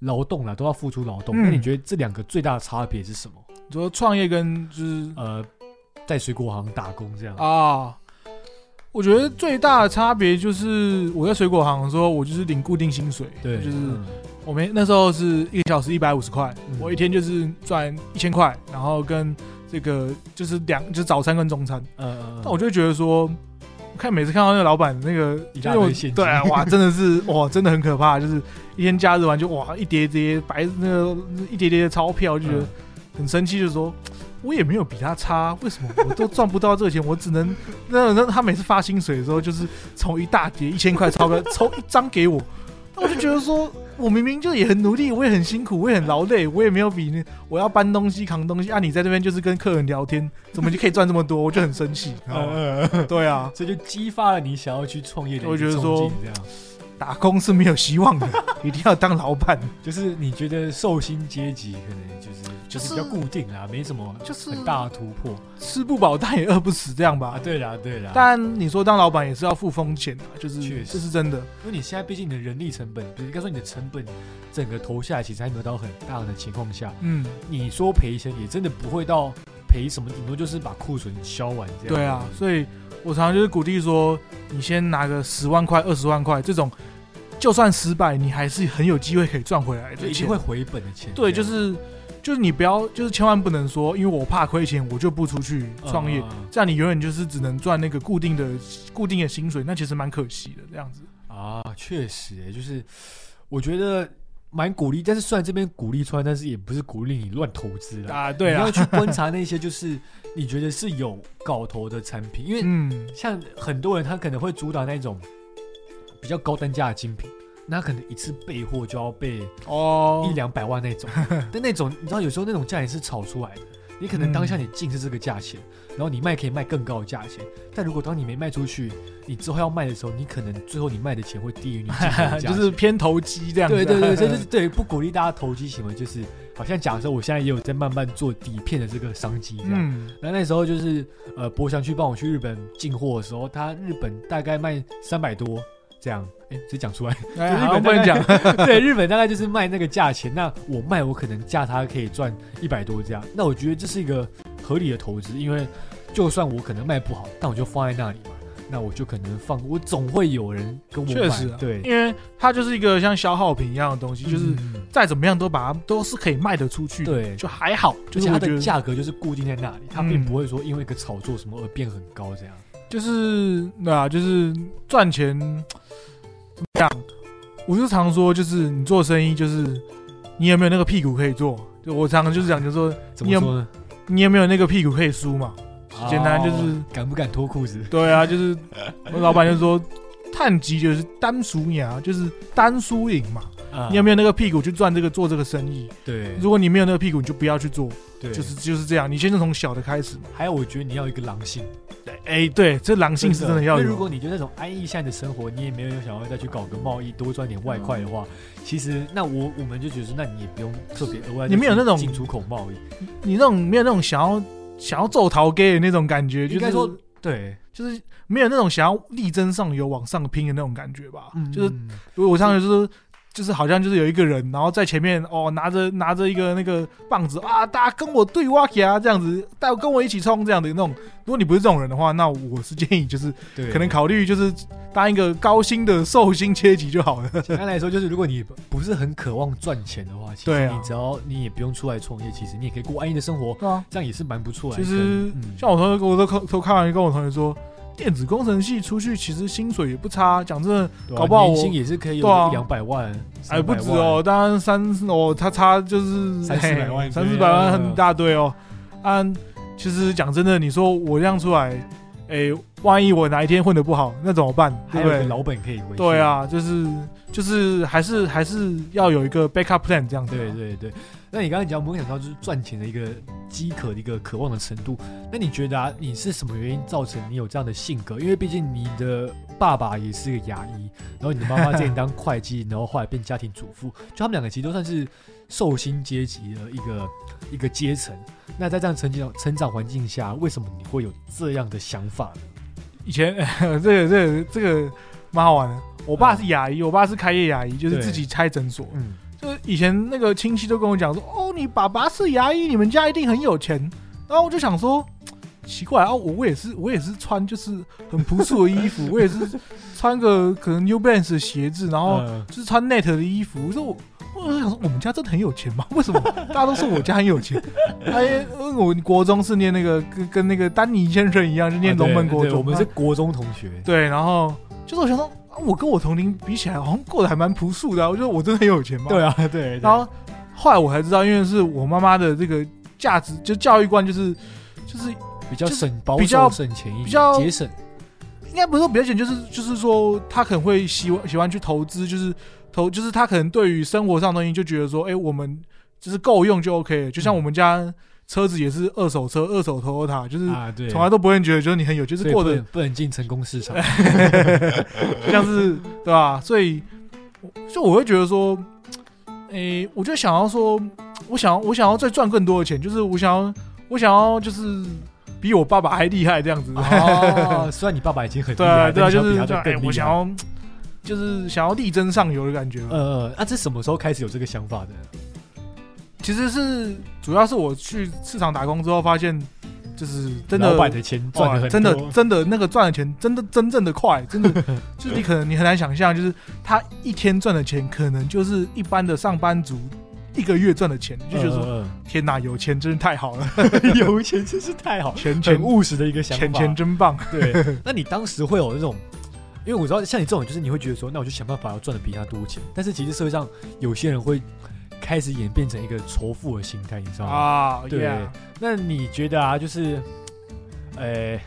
Speaker 2: 劳动了，都要付出劳动，那你觉得这两个最大的差别是什么？
Speaker 5: 你说创业跟就是呃，
Speaker 2: 在水果行打工这样。
Speaker 5: 啊？我觉得最大的差别就是我在水果行的时候，我就是领固定薪水，
Speaker 2: 对，
Speaker 5: 就是我们那时候是一个小时一百五十块，我一天就是赚一千块，然后跟这个就是两就是早餐跟中餐，嗯嗯，但我就觉得说，看每次看到那个老板那个
Speaker 2: 一大堆现
Speaker 5: 对啊，哇，真的是哇，真的很可怕，就是一天假日完就哇一叠叠白那个一叠叠的钞票，就觉得。很生气，就说：“我也没有比他差，为什么我都赚不到这个钱？我只能那那他每次发薪水的时候，就是从一大叠一千块钞票 抽一张给我，那我就觉得说，我明明就也很努力，我也很辛苦，我也很劳累，我也没有比那我要搬东西扛东西啊，你在这边就是跟客人聊天，怎么就可以赚这么多？我就很生气。对啊，
Speaker 2: 这就激发了你想要去创业的我觉得说这样。”
Speaker 5: 打工是没有希望的，一定要当老板。
Speaker 2: 就是你觉得寿星阶级可能就是就是比较固定啦，没什么就是很大的突破，
Speaker 5: 吃不饱但也饿不死这样吧？
Speaker 2: 对啦对啦。
Speaker 5: 但你说当老板也是要付风险的，就是这是真的。
Speaker 2: 因为你现在毕竟你的人力成本，应该说你的成本整个投下来其实还没有到很大的情况下，嗯，你说赔钱也真的不会到赔什么，顶多就是把库存销完这样。
Speaker 5: 对啊，所以。我常常就是鼓励说，你先拿个十万块、二十万块这种，就算失败，你还是很有机会可以赚回来的，
Speaker 2: 一定会回本的钱。
Speaker 5: 对，就是就是你不要，就是千万不能说，因为我怕亏钱，我就不出去创业，这样你永远就是只能赚那个固定的、固定的薪水，那其实蛮可惜的。这样子
Speaker 2: 啊，确实，就是我觉得蛮鼓励，但是虽然这边鼓励出来，但是也不是鼓励你乱投资啦。
Speaker 5: 啊，对啊
Speaker 2: 你要，去观察那些就是你觉得是有搞头的产品，因为
Speaker 5: 嗯，
Speaker 2: 像很多人他可能会主打那种比较高单价的精品，那可能一次备货就要备
Speaker 5: 哦。
Speaker 2: 一，两百万那种，但那种你知道有时候那种价钱是炒出来的，你可能当下你进是这个价钱，然后你卖可以卖更高的价钱，但如果当你没卖出去，你之后要卖的时候，你可能最后你卖的钱会低于你进的价，
Speaker 5: 就是偏投机这样。
Speaker 2: 对对对，这 就是对不鼓励大家投机行为，就是好像假设我现在也有在慢慢做底片的这个商机这样。
Speaker 5: 嗯，
Speaker 2: 那那时候就是呃，博翔去帮我去日本进货的时候，他日本大概卖三百多这样，哎，直接讲出来，
Speaker 5: 哎，
Speaker 2: 就日本
Speaker 5: 不能讲，
Speaker 2: 对，日本大概就是卖那个价钱，那我卖我可能价差可以赚一百多这样，那我觉得这是一个合理的投资，因为就算我可能卖不好，但我就放在那里嘛，那我就可能放，我总会有人跟我买，
Speaker 5: 确实啊，
Speaker 2: 对，
Speaker 5: 因为它就是一个像消耗品一样的东西，就是
Speaker 2: 嗯。
Speaker 5: 再怎么样都把它都是可以卖得出去，
Speaker 2: 对
Speaker 5: 就还好，就
Speaker 2: 就是是它的价格就是固定在那里，它并
Speaker 5: 嗯。
Speaker 2: 不会说因为一个炒作什么而变很高这样。
Speaker 5: 就是对啊，就是赚钱怎么样？我就常说，就是你做生意，就是你有没有那个屁股可以做？就我常常就是讲，就是说你有
Speaker 2: 怎么说呢？
Speaker 5: 你有没有那个屁股可以输嘛？简单就是
Speaker 2: 哦敢不敢脱裤子？
Speaker 5: 对啊，就是我老板就说，碳基就是单输赢，就是单输赢嘛。
Speaker 2: 啊
Speaker 5: 你有没有那个屁股去赚这个做这个生意？
Speaker 2: 对，
Speaker 5: 如果你没有那个屁股，你就不要去做，
Speaker 2: 对，
Speaker 5: 就是就是这样。你先从小的开始嘛。
Speaker 2: 还有，我觉得你要一个狼性，对
Speaker 5: 哎，对，这狼性是真的要有。
Speaker 2: 因为如果你觉得那种安逸现在的生活，你也没有想要再去搞个贸易，多赚点外快的话，其实那我我们就觉得说，那你也不用特别额外
Speaker 5: 你没有那种
Speaker 2: 进出口贸易，
Speaker 5: 你那种没有那种想要想要揍逃 gay 的那种感觉，就是
Speaker 2: 应该说对，
Speaker 5: 就是没有那种想要力争上游、往上拼的那种感觉吧。就是
Speaker 2: 嗯
Speaker 5: 我上次就是就是好像就是有一个人，然后在前面哦拿着拿着一个那个棒子啊，大家跟我对哇啊这样子，带我跟我一起冲这样的那种。如果你不是这种人的话，那我是建议就是
Speaker 2: 对，
Speaker 5: 可能考虑就是当一个高薪的寿星阶级就好了。
Speaker 2: 简单来说，就是如果你不是很渴望赚钱的话，其实你只要你也不用出来创业，其实你也可以过安逸的生活，
Speaker 5: 对啊，
Speaker 2: 这样也是蛮不错的。
Speaker 5: 其实
Speaker 2: 嗯
Speaker 5: 像我同学，我都都开玩笑跟我同学说，电子工程系出去其实薪水也不差。讲真的，
Speaker 2: 啊
Speaker 5: 搞不好我
Speaker 2: 年薪也是可以有一两百万，
Speaker 5: 哎，不
Speaker 2: 300
Speaker 5: 止哦，当然三哦，他差就是
Speaker 2: 三四百万
Speaker 5: 三四百万很大堆哦。啊，其实讲真的，你说我这样出来，哎，万一我哪一天混得不好，那怎么办？对
Speaker 2: 老本可以维系。
Speaker 5: 对，啊，就是就是还是还是要有一个 backup plan 这样子啊。
Speaker 2: 对对对。那你刚才讲，我们讲到就是赚钱的一个饥渴的一个渴望的程度。那你觉得啊，你是什么原因造成你有这样的性格？因为毕竟你的爸爸也是个牙医，然后你的妈妈之前当会计，然后后来变家庭主妇，就他们两个其实都算是寿星阶级的一个一个阶层。那在这样成长成长环境下，为什么你会有这样的想法呢？
Speaker 5: 以前 这个这个这个蛮好玩的。我爸是牙医，我爸是开业牙医，就是自己开诊所。
Speaker 2: 嗯，
Speaker 5: 就是以前那个亲戚都跟我讲说，哦，你爸爸是牙医，你们家一定很有钱。然后我就想说，奇怪啊，我我也是我也是穿就是很朴素的衣服，我也是穿个可能 New Balance 的鞋子，然后
Speaker 2: 呃
Speaker 5: 就是穿 Net 的衣服。我说我。我就想说，我们家真的很有钱吗？为什么大家都说我家很有钱？哎，我国中是念那个跟跟那个丹尼先生一样，就念龙门国中。
Speaker 2: 对我们是国中同学。
Speaker 5: 对，然后就是我想说，啊我跟我同龄比起来，好像过得还蛮朴素的啊、我觉得我真的很有钱吗。
Speaker 2: 对啊，对对。
Speaker 5: 然后后来我才知道，因为是我妈妈的这个价值，就教育观，就是就是
Speaker 2: 比较省保
Speaker 5: 比较
Speaker 2: 守省钱一点，
Speaker 5: 比较
Speaker 2: 节省。
Speaker 5: 应该不是说比较简，就是就是说他可能会喜欢喜欢去投资，就是投就是他可能对于生活上的东西就觉得说，哎、我们就是够用就 OK 了。就像我们家车子也是二手车，二手 Toyota，就是从来都不会觉得就是你很有，就是过得
Speaker 2: 不能进成功市场。
Speaker 5: 像是对吧？所以，就我会觉得说，哎、我就想要说，我想要我想要再赚更多的钱，就是我想要我想要就是比我爸爸还厉害这样子。
Speaker 2: 哦，虽然你爸爸已经很厉
Speaker 5: 对啊，
Speaker 2: 害，
Speaker 5: 对啊，
Speaker 2: 但你想要比
Speaker 5: 就是这样。哎、
Speaker 2: 他更厉害。
Speaker 5: 我想要就是想要力争上游的感觉。
Speaker 2: 呃，呃，那这什么时候开始有这个想法的？
Speaker 5: 其实是主要是我去市场打工之后发现，就是真的
Speaker 2: 老板的钱赚的
Speaker 5: 真的真的那个赚的钱真的真正的快，真的 就是你可能你很难想象，就是他一天赚的钱可能就是一般的上班族一个月赚的钱，你就觉得说、
Speaker 2: 呃
Speaker 5: 天哪，有钱真是太好了，
Speaker 2: 呃 有钱真是太好，
Speaker 5: 钱钱
Speaker 2: 很务实的一个想法。
Speaker 5: 钱钱真棒。
Speaker 2: 对，那你当时会有那种因为我知道像你这种，就是你会觉得说，那我就想办法要赚的比他多钱。但是其实社会上有些人会开始演变成一个仇富的心态，你知道吗？
Speaker 5: 啊，
Speaker 2: 对那你觉得啊，就是，呃，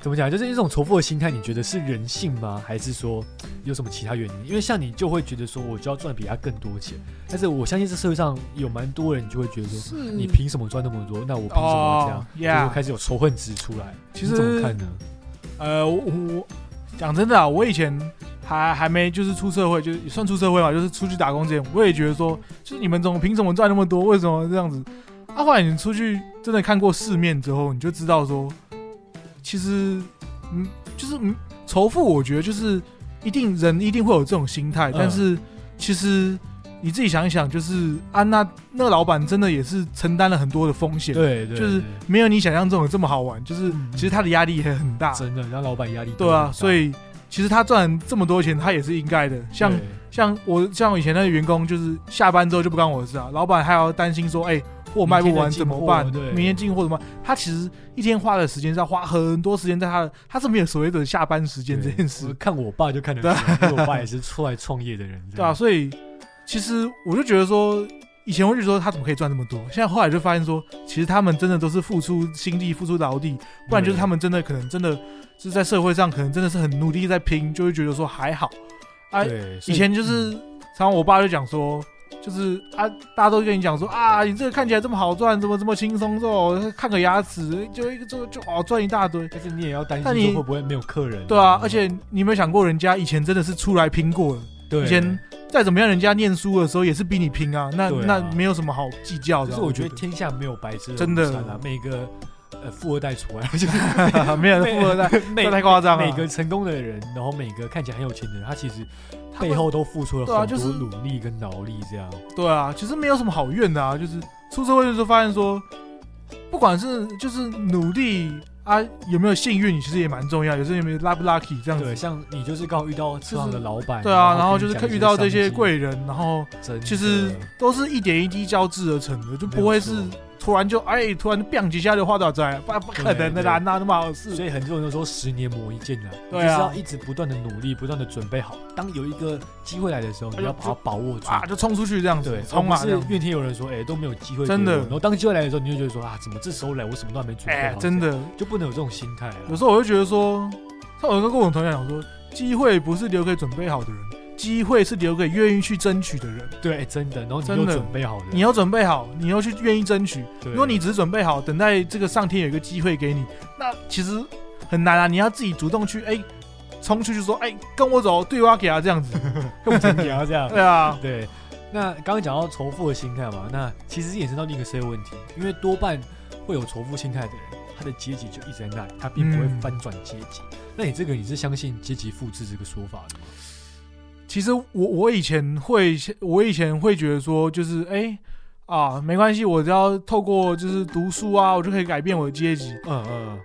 Speaker 2: 怎么讲？就是一种仇富的心态，你觉得是人性吗？还是说有什么其他原因？因为像你就会觉得说，我就要赚比他更多钱。但是我相信这社会上有蛮多人就会觉得说，你凭什么赚那么多？那我凭什么这样？
Speaker 5: 哦
Speaker 2: 就开始有仇恨值出来。
Speaker 5: 其实
Speaker 2: 怎么看呢？
Speaker 5: 呃，我我讲真的啊，我以前还还没就是出社会，就是也算出社会嘛，就是出去打工之前，我也觉得说，就是你们怎么凭什么赚那么多？为什么这样子？啊，后来你出去真的看过世面之后，你就知道说，其实嗯，就是嗯，仇富，我觉得就是一定人一定会有这种心态，
Speaker 2: 嗯
Speaker 5: 但是其实。你自己想一想，就是安娜那个老板真的也是承担了很多的风险，
Speaker 2: 对对，
Speaker 5: 就是没有你想象中的这么好玩，就是
Speaker 2: 嗯。
Speaker 5: 其实他的压力也很大，
Speaker 2: 真的让老板压力
Speaker 5: 对啊，所
Speaker 2: 以
Speaker 5: 以其实他赚这么多钱，他也是应该的。像像我像我以前那个员工，就是下班之后就不干我的事啊，老板还要担心说，哎、货卖不完怎么办？
Speaker 2: 明天进货对。
Speaker 5: 明天进货怎么办？他其实一天花的时间是要花很多时间在他的，他是没有所谓的下班时间这件事，
Speaker 2: 看我爸就看得出来，因为我爸也是出来创业的人，
Speaker 5: 对啊，所以其实我就觉得说。以前我就说他怎么可以赚那么多，现在后来就发现说，其实他们真的都是付出心力、付出劳力，不然就是他们真的可能真的是在社会上可能真的是很努力在拼，就会觉得说还好。啊，以前就是，
Speaker 2: 嗯
Speaker 5: 常常我爸就讲说，就是啊，大家都跟你讲说啊，你这个看起来这么好赚，怎么这么轻松，哦，看个牙齿就一个就就哦赚一大堆。
Speaker 2: 但是你也要担心说会不会没有客人，
Speaker 5: 对啊，而且你有没有想过，人家以前真的是出来拼过的，
Speaker 2: 对
Speaker 5: 以前再怎么样，人家念书的时候也是比你拼啊，那、
Speaker 2: 啊
Speaker 5: 那没有什么好计较的。
Speaker 2: 可是我觉得天下没有白吃
Speaker 5: 真的
Speaker 2: 每个呃富二代除外，就 是
Speaker 5: 没有 富二代，那太夸张了。
Speaker 2: 每个成功的人，然后每个看起来很有钱的人，他其实背后都付出了很多努力跟劳力，这样。
Speaker 5: 对啊，其实没有什么好怨的啊，就是出社会的时候发现说，不管是就是努力啊，有没有幸运，其实也蛮重要。有时候有没有 lucky lucky 这样
Speaker 2: 对，
Speaker 5: 子。
Speaker 2: 像你就是刚好遇到车行的老板，
Speaker 5: 对啊，然后就是遇到这些贵人，然后其实都是一点一滴交织而成的，就不会是突然就哎，突然 biang 几下就画到在，不不可能的啦，
Speaker 2: 对
Speaker 5: 哪那么好事？
Speaker 2: 所以很多人都说十年磨一剑啊，
Speaker 5: 对啊。
Speaker 2: 就是要一直不断的努力，不断的准备好。当有一个机会来的时候，你要把它把握住。
Speaker 5: 啊，就冲出去这样子
Speaker 2: 对，，
Speaker 5: 冲嘛
Speaker 2: 是怨天尤人说，哎，都没有机会，
Speaker 5: 真的。
Speaker 2: 然后当机会来的时候，你就觉得说啊，怎么这时候来，我什么都还没准备好，，
Speaker 5: 哎真的，
Speaker 2: 就不能有这种心态啊。
Speaker 5: 有时候我会觉得说，像我跟我同学讲说，机会不是留给准备好的人，机会是留给愿意去争取的人。
Speaker 2: 对，哎真的，然后你又
Speaker 5: 真的
Speaker 2: 准备好了，
Speaker 5: 你要准备好，你要去愿意争取。如果你只是准备好，等待这个上天有一个机会给你，那其实很难啊。你要自己主动去，哎、冲出去说，哎、跟我走，对挖给他这样子。
Speaker 2: 用成你啊这样，
Speaker 5: 对啊，
Speaker 2: 对。那刚刚讲到仇富的心态嘛，那其实衍生到另一个社会问题，因为多半会有仇富心态的人，他的阶级就一直在那里，他并不会
Speaker 5: 嗯
Speaker 2: 翻转阶级。那你这个你是相信阶级复制这个说法的吗？
Speaker 5: 其实我我以前会，我以前会觉得说，就是哎、啊，没关系，我只要透过就是读书啊，我就可以改变我的阶级。
Speaker 2: 嗯嗯，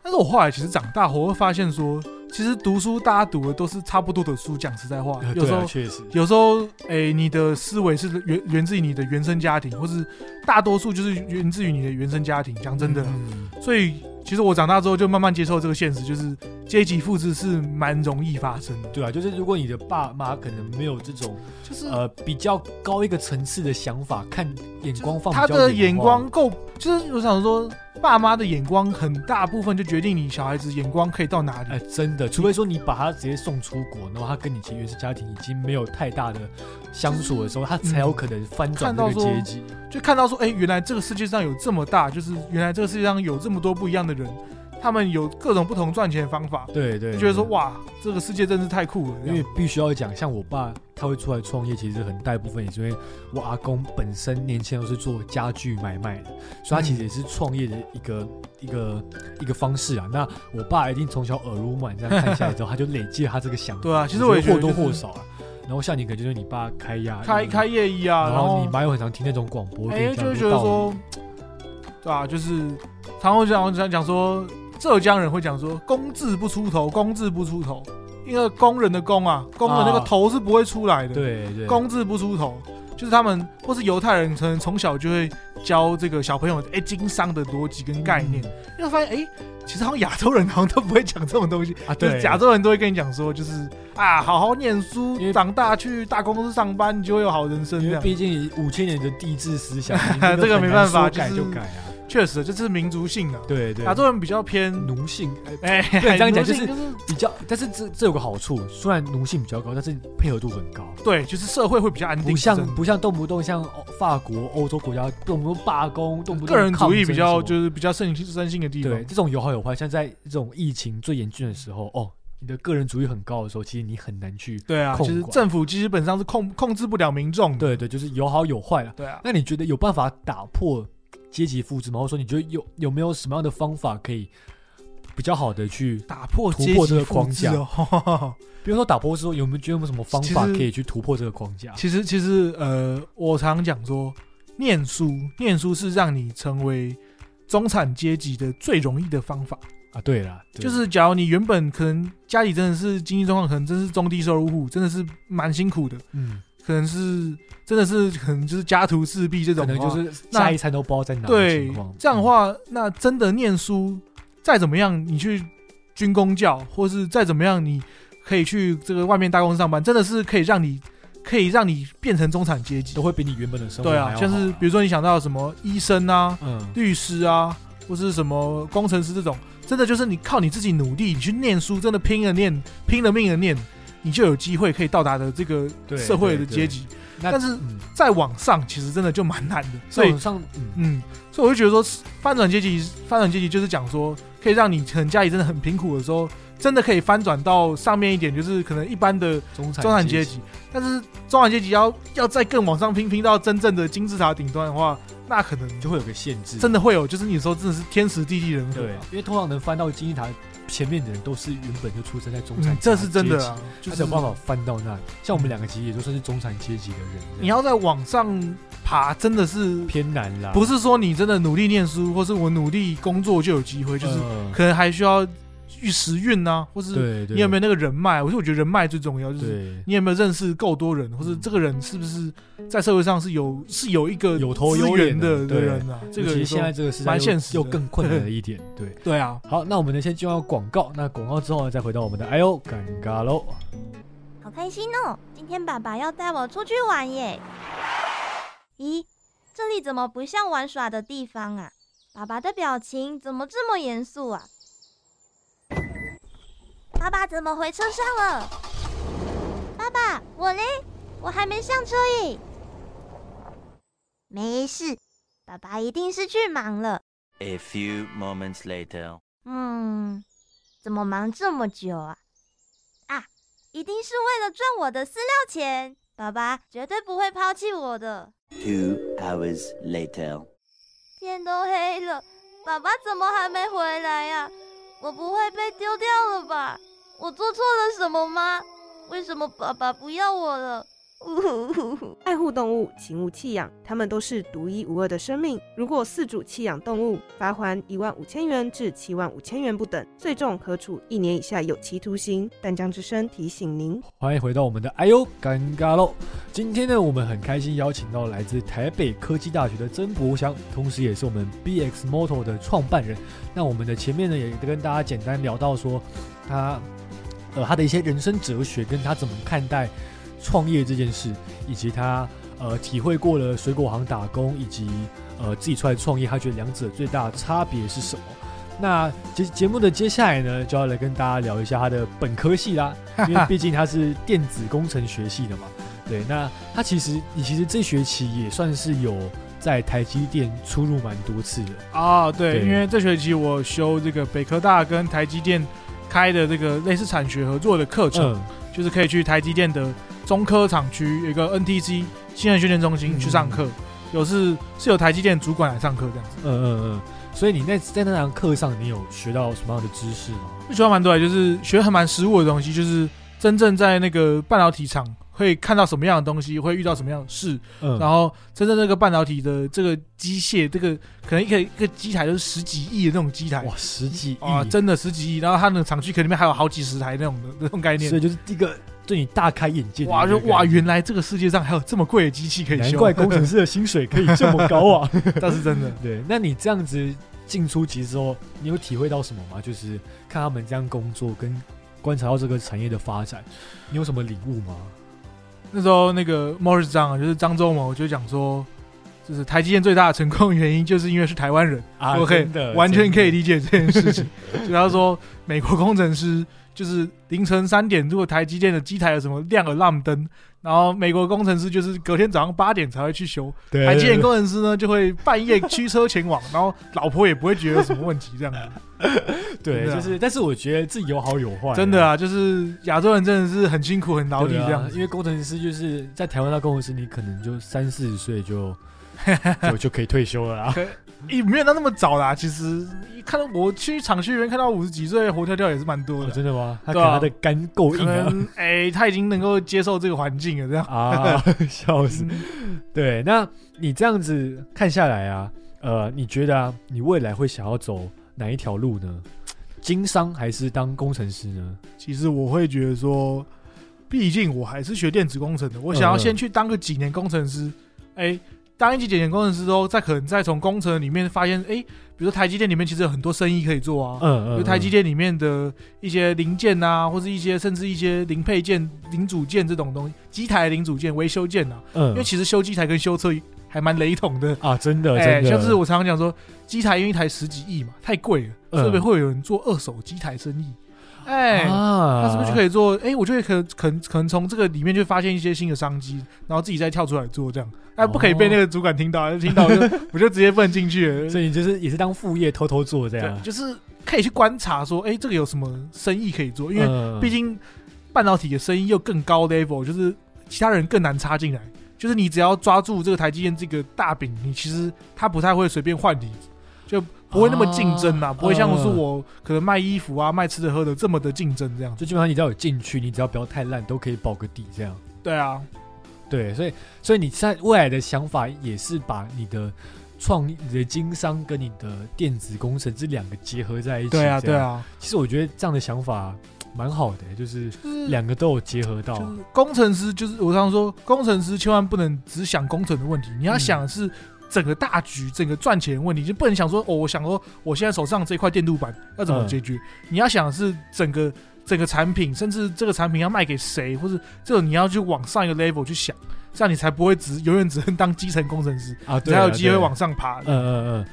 Speaker 5: 但是我后来其实长大后，我会发现说，其实读书大家读的都是差不多的书，讲实在话，
Speaker 2: 嗯
Speaker 5: 有时候
Speaker 2: 确实，
Speaker 5: 有时候，哎、你的思维是源源自于你的原生家庭，或是大多数就是源自于你的原生家庭。讲真的，
Speaker 2: 嗯
Speaker 5: 所以其实我长大之后就慢慢接受这个现实，就是阶级复制是蛮容易发生的。
Speaker 2: 对啊，就是如果你的爸妈可能没有这种
Speaker 5: 就是
Speaker 2: 呃比较高一个层次的想法，看眼光放
Speaker 5: 他的眼光够，就是我想说，爸妈的眼光很大部分就决定你小孩子眼光可以到哪里。
Speaker 2: 哎，真的，除非说你把他直接送出国，然后他跟你其实原生家庭已经没有太大的相处的时候，他才有可能翻转这个阶级。
Speaker 5: 就看到说，哎、原来这个世界上有这么大，就是原来这个世界上有这么多不一样的人，他们有各种不同赚钱的方法，
Speaker 2: 对对，
Speaker 5: 就觉得说，哇，这个世界真是太酷了。
Speaker 2: 因为必须要讲，像我爸他会出来创业，其实很大一部分也是因为我阿公本身年轻都是做家具买卖的，所以他其实也是创业的一个、一个一个方式啊。那我爸一定从小耳濡目染，这样看下来之后，他就累积了他这个想法。
Speaker 5: 对啊，其实我也
Speaker 2: 或多或少啊。然后像你可能就是你爸开牙医
Speaker 5: 开开业医啊，然后
Speaker 2: 你妈又很常听那种广播，
Speaker 5: 哎、就会觉得说
Speaker 2: 理，
Speaker 5: 对啊，就是常会讲讲讲说，浙江人会讲说“工字不出头，工字不出头”，因为工人的工啊，工的那个
Speaker 2: 啊
Speaker 5: 头是不会出来的，
Speaker 2: 对对，
Speaker 5: 工字不出头。就是他们或是犹太人，可能从小就会教这个小朋友哎经商的逻辑跟概念，因为发现哎，其实好像亚洲人好像都不会讲这种东西
Speaker 2: 啊，
Speaker 5: 对，亚洲人都会跟你讲说，就是啊，好好念书，长大去大公司上班，你就会有好人生。
Speaker 2: 因为毕竟五千年的帝制思想，
Speaker 5: 这个没办法，
Speaker 2: 改就改啊。
Speaker 5: 确实，这是民族性啊。
Speaker 2: 对对，
Speaker 5: 亚洲人比较偏
Speaker 2: 奴性。哎，对，这样讲就是比较，但是这这有个好处，虽然奴性比较高，但是配合度很高。
Speaker 5: 对，就是社会会比较安定，
Speaker 2: 不像不像动不动像法国、欧洲国家动不动罢工，动不动
Speaker 5: 个人主义比较就是比较盛盛行的地方。
Speaker 2: 对，这种有好有坏。像在这种疫情最严峻的时候，哦，你的个人主义很高的时候，其实你很难去
Speaker 5: 对啊，其实政府基本上是控控制不了民众。
Speaker 2: 对对，就是有好有坏了。
Speaker 5: 对啊，
Speaker 2: 那你觉得有办法打破？阶级复制吗？或者说，你觉得有有没有什么样的方法可以比较好的去
Speaker 5: 打破
Speaker 2: 突破这个框架？比如说，打破之后有没有觉得有没有什么方法可以去突破这个框架？
Speaker 5: 其实，其实，呃，我常讲说，念书，念书是让你成为中产阶级的最容易的方法
Speaker 2: 啊。对了，
Speaker 5: 就是假如你原本可能家里真的是经济状况，可能真是中低收入户，真的是蛮辛苦的。嗯。可能是真的是可能就是家徒四壁这种，
Speaker 2: 可能就是下一餐都不知道在哪。
Speaker 5: 对，这样的话，那真的念书再怎么样，你去军工教，或是再怎么样，你可以去这个外面大公司上班，真的是可以让你可以让你变成中产阶级，
Speaker 2: 都会比你原本的生活
Speaker 5: 对啊，像是比如说你想到什么医生啊、律师啊，或是什么工程师这种，真的就是你靠你自己努力，你去念书，真的拼了念，拼了命的念。你就有机会可以到达的这个社会的阶级，但是再往上其实真的就蛮难的。所以
Speaker 2: 上，
Speaker 5: 嗯，所以我就觉得说，翻转阶级，翻转阶级就是讲说，可以让你可能家里真的很贫苦的时候，真的可以翻转到上面一点，就是可能一般的
Speaker 2: 中产阶级。
Speaker 5: 但是中产阶级要要再更往上拼，拼到真正的金字塔顶端的话，那可能
Speaker 2: 就会有个限制。
Speaker 5: 真的会有，就是你说真的是天时地利人和。
Speaker 2: 对，因为通常能翻到金字塔。前面的人都是原本就出生在中产，
Speaker 5: 这是真的啊，
Speaker 2: 就是有办法翻到那里。像我们两个其实也都算是中产阶级的人。
Speaker 5: 你要在网上爬，真的是
Speaker 2: 偏难啦。
Speaker 5: 不是说你真的努力念书，或是我努力工作就有机会，就是可能还需要。玉时运呐，或是你有没有那个人脉？我说我觉得人脉最重要，就是你有没有认识够多人，或者这个人是不是在社会上是有是有一个
Speaker 2: 有头有脸
Speaker 5: 的人啊？这个
Speaker 2: 其实现在这个时代
Speaker 5: 蛮现实，
Speaker 2: 又更困难了一点。对
Speaker 5: 对啊，
Speaker 2: 好，那我们呢先进入广告，那广告之后呢再回到我们的哎呦尴尬喽，
Speaker 4: 好开心哦！今天爸爸要带我出去玩耶。咦，这里怎么不像玩耍的地方啊？爸爸的表情怎么这么严肃啊？爸爸怎么回车上了？爸爸，我嘞，我还没上车耶。没事，爸爸一定是去忙了。
Speaker 1: A few moments later。
Speaker 4: 嗯，怎么忙这么久啊？啊，一定是为了赚我的饲料钱。爸爸绝对不会抛弃我的。
Speaker 1: Two hours later。
Speaker 4: 天都黑了，爸爸怎么还没回来呀？我不会被丢掉了吧？我做错了什么吗？为什么爸爸不要我了？
Speaker 6: 爱护动物，请勿弃养，它们都是独一无二的生命。如果饲主弃养动物，罚还一万五千元至七万五千元不等，最重可处一年以下有期徒刑。淡江之声提醒您。
Speaker 2: 欢迎回到我们的哎呦尴尬喽！今天呢，我们很开心邀请到来自台北科技大学的曾博祥，同时也是我们 BX Moto 的创办人。那我们的前面呢，也跟大家简单聊到说他。呃，他的一些人生哲学，跟他怎么看待创业这件事，以及他呃体会过了水果行打工，以及呃自己出来创业，他觉得两者最大的差别是什么？那节节目的接下来呢，就要来跟大家聊一下他的本科系啦，因为毕竟他是电子工程学系的嘛。对，那他其实你其实这学期也算是有在台积电出入蛮多次的
Speaker 5: 啊。对，因为这学期我修这个北科大跟台积电。开的这个类似产学合作的课程，就是可以去台积电的中科厂区有一个 NTC 新人训练中心去上课，有是是有台积电主管来上课这样子。
Speaker 2: 嗯嗯嗯。所以你那在那堂课上，你有学到什么样的知识吗？
Speaker 5: 学到蛮多，就是学很蛮实物的东西，就是真正在那个半导体厂。会看到什么样的东西，会遇到什么样的事，嗯然后真正那个半导体的这个机械，这个可能一个一个机台都是十几亿的那种机台，
Speaker 2: 哇，十几亿
Speaker 5: 啊，真的十几亿，然后它的厂区可能里面还有好几十台那种的 那种概念，
Speaker 2: 所以就是一个对你大开眼界。
Speaker 5: 哇，就哇，原来这个世界上还有这么贵的机器可以修，
Speaker 2: 难怪工程师的薪水可以这么高啊！
Speaker 5: 那是真的。
Speaker 2: 对，那你这样子进出其之后，你有体会到什么吗？就是看他们这样工作，跟观察到这个产业的发展，你有什么领悟吗？
Speaker 5: 那时候那个 Morris 张啊，就是张忠谋就讲说。就是台积电最大的成功原因，就是因为是台湾人
Speaker 2: 啊，
Speaker 5: 我可以完全可以理解这件事情。就他说，美国工程师就是凌晨三点，如果台积电的机台有什么亮 alarm 灯，然后美国工程师就是隔天早上八点才会去修。台积电工程师呢，就会半夜驱车前往，然后老婆也不会觉得有什么问题，这样子。
Speaker 2: 对，就是，但是我觉得自己有好有坏。
Speaker 5: 真的啊，就是亚洲人真的是很辛苦、很劳力这样。
Speaker 2: 因为工程师就是在台湾当工程师，你可能就三四十岁就。就就可以退休了啦，
Speaker 5: 也没有到那么早啦。其实看到我去厂区里面看到五十几岁活跳跳也是蛮多的，
Speaker 2: 真的吗？他他的肝够硬啊，
Speaker 5: 哎，他已经能够接受这个环境了，这样
Speaker 2: 啊，笑死。对，那你这样子看下来啊，呃，你觉得啊，你未来会想要走哪一条路呢？经商还是当工程师呢？
Speaker 5: 其实我会觉得说，毕竟我还是学电子工程的，我想要先去当个几年工程师，哎。当一级检验工程师之后，再可能再从工程里面发现，哎，比如说台积电里面其实有很多生意可以做啊。嗯嗯。就台积电里面的一些零件啊，或者一些甚至一些零配件、零组件这种东西，机台零组件、维修件啊。嗯。因为其实修机台跟修车还蛮雷同的
Speaker 2: 啊，真的。哎，
Speaker 5: 像是我常常讲说，机台因为一台十几亿嘛，太贵了，特别会有人做二手机台生意。哎，他是不是就可以做？哎，我觉得可可可能从这个里面就发现一些新的商机，然后自己再跳出来做这样。哎，不可以被那个主管听到，听到我就我就直接不能进去了。
Speaker 2: 所以你就是也是当副业偷偷做这样，
Speaker 5: 就是可以去观察说，哎，这个有什么生意可以做？因为毕竟半导体的生意又更高 level，就是其他人更难插进来。就是你只要抓住这个台积电这个大饼，你其实他不太会随便换你，就。不会那么竞争啊，不会像是我可能卖衣服啊、卖吃的喝的这么的竞争这样。
Speaker 2: 就基本上你只要有进去，你只要不要太烂，都可以保个底这样。
Speaker 5: 对啊，
Speaker 2: 对，所以所以你在未来的想法也是把你的创、你的经商跟你的电子工程这两个结合在一起。
Speaker 5: 对啊，对啊。
Speaker 2: 其实我觉得这样的想法蛮好的，就是两个都有结合到。
Speaker 5: 工程师就是我常常说，工程师千万不能只想工程的问题，你要想的是。整个大局，整个赚钱问题，就不能想说哦，我想说我现在手上这块电路板要怎么解决？你要想的是整个整个产品，甚至这个产品要卖给谁，或者这种你要去往上一个 level 去想，这样你才不会只永远只能当基层工程师
Speaker 2: 啊，
Speaker 5: 才有机会往上爬。
Speaker 2: 嗯嗯嗯。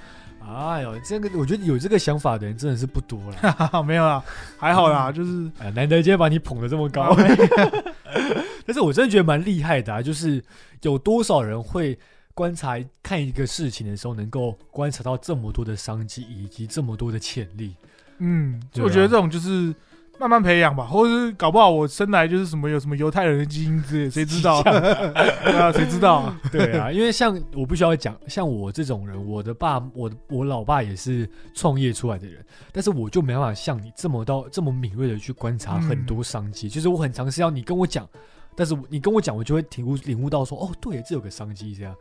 Speaker 2: 哎呦，这个我觉得有这个想法的人真的是不多
Speaker 5: 了。没有啦，还好啦，就是
Speaker 2: 难得今天把你捧得这么高。但是我真的觉得蛮厉害的啊，就是有多少人会。观察看一个事情的时候，能够观察到这么多的商机以及这么多的潜力，
Speaker 5: 嗯，我觉得这种就是慢慢培养吧，或者是搞不好我生来就是什么有什么犹太人的基因之类，谁知道？对啊，谁知道？
Speaker 2: 对啊，因为像我不需要讲，像我这种人，我的爸，我我老爸也是创业出来的人，但是我就没办法像你这么到这么敏锐的去观察很多商机，就是我很尝试要你跟我讲。但是你跟我讲，我就会领悟领悟到说，哦，对，这有个商机，这样，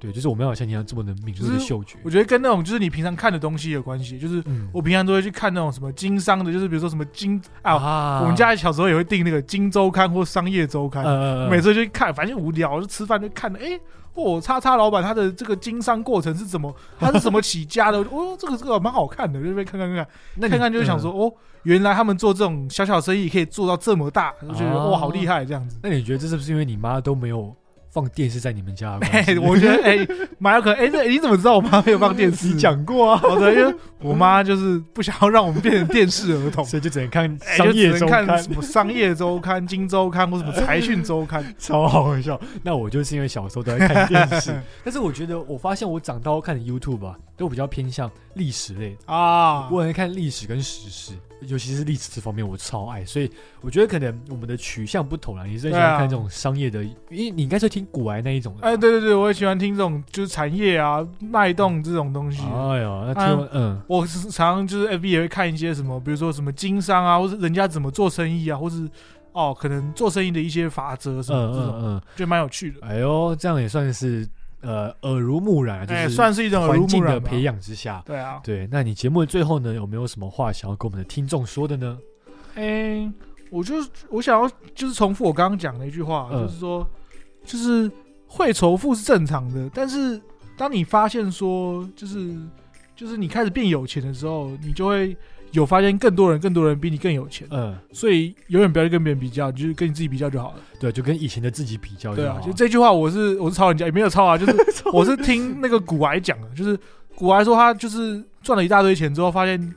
Speaker 2: 对，就是我没有像你一样这么的敏锐的嗅觉。
Speaker 5: 我觉得跟那种就是你平常看的东西有关系，就是我平常都会去看那种什么经商的，就是比如说什么经啊，我们家小时候也会订那个《经周刊》或《商业周刊》，每次就看，反正无聊就吃饭就看，哎。哦，叉叉老板他的这个经商过程是怎么？他是怎么起家的？哦，这个这个蛮好看的，就边看看看看，那看看就是想说，哦，原来他们做这种小小生意可以做到这么大，就觉得哇，好厉害这样子。
Speaker 2: 那你觉得这是不是因为你妈都没有？放电视在你们家？
Speaker 5: 我觉得哎，蛮有可能。哎，那你怎么知道我妈 没有放电视？
Speaker 2: 你讲过啊。
Speaker 5: 好的，因为我妈就是不想要让我们变成电视儿童，
Speaker 2: 所以就只能看商业周刊，
Speaker 5: 什么商业周刊、金周刊或什么财讯周刊，
Speaker 2: 超好笑。那我就是因为小时候都在看电视，但是我觉得我发现我长大后看的 YouTube 吧，都比较偏向历史类啊，我很看历史跟时事。尤其是历史这方面，我超爱，所以我觉得可能我们的取向不同啦。你是喜欢看这种商业的，因为你应该是听古玩那一种的。
Speaker 5: 哎，对对对，我也喜欢听这种就是产业啊、脉动这种东西。
Speaker 2: 哎呦，那听嗯，
Speaker 5: 我常常就是 F B 也会看一些什么，比如说什么经商啊，或者人家怎么做生意啊，或是哦，可能做生意的一些法则什么这种，嗯，觉得蛮有趣的。
Speaker 2: 哎呦，这样也算是。呃，耳濡目染，就是
Speaker 5: 算是一种
Speaker 2: 环境的培养之下。
Speaker 5: 对啊，
Speaker 2: 对。那你节目的最后呢，有没有什么话想要跟我们的听众说的呢？
Speaker 5: 哎，我就我想要就是重复我刚刚讲的一句话，
Speaker 2: 嗯
Speaker 5: 就是说，就是会仇富是正常的，但是当你发现说，就是就是你开始变有钱的时候，你就会有发现更多人更多人比你更有钱，
Speaker 2: 嗯，
Speaker 5: 所以永远不要去跟别人比较，就是跟你自己比较就好了。
Speaker 2: 对，就跟以前的自己比较就好。
Speaker 5: 对啊，就这句话我是我是抄人家，也没有抄啊，就是 我是听那个古癌讲的，就是古癌说他就是赚了一大堆钱之后，发现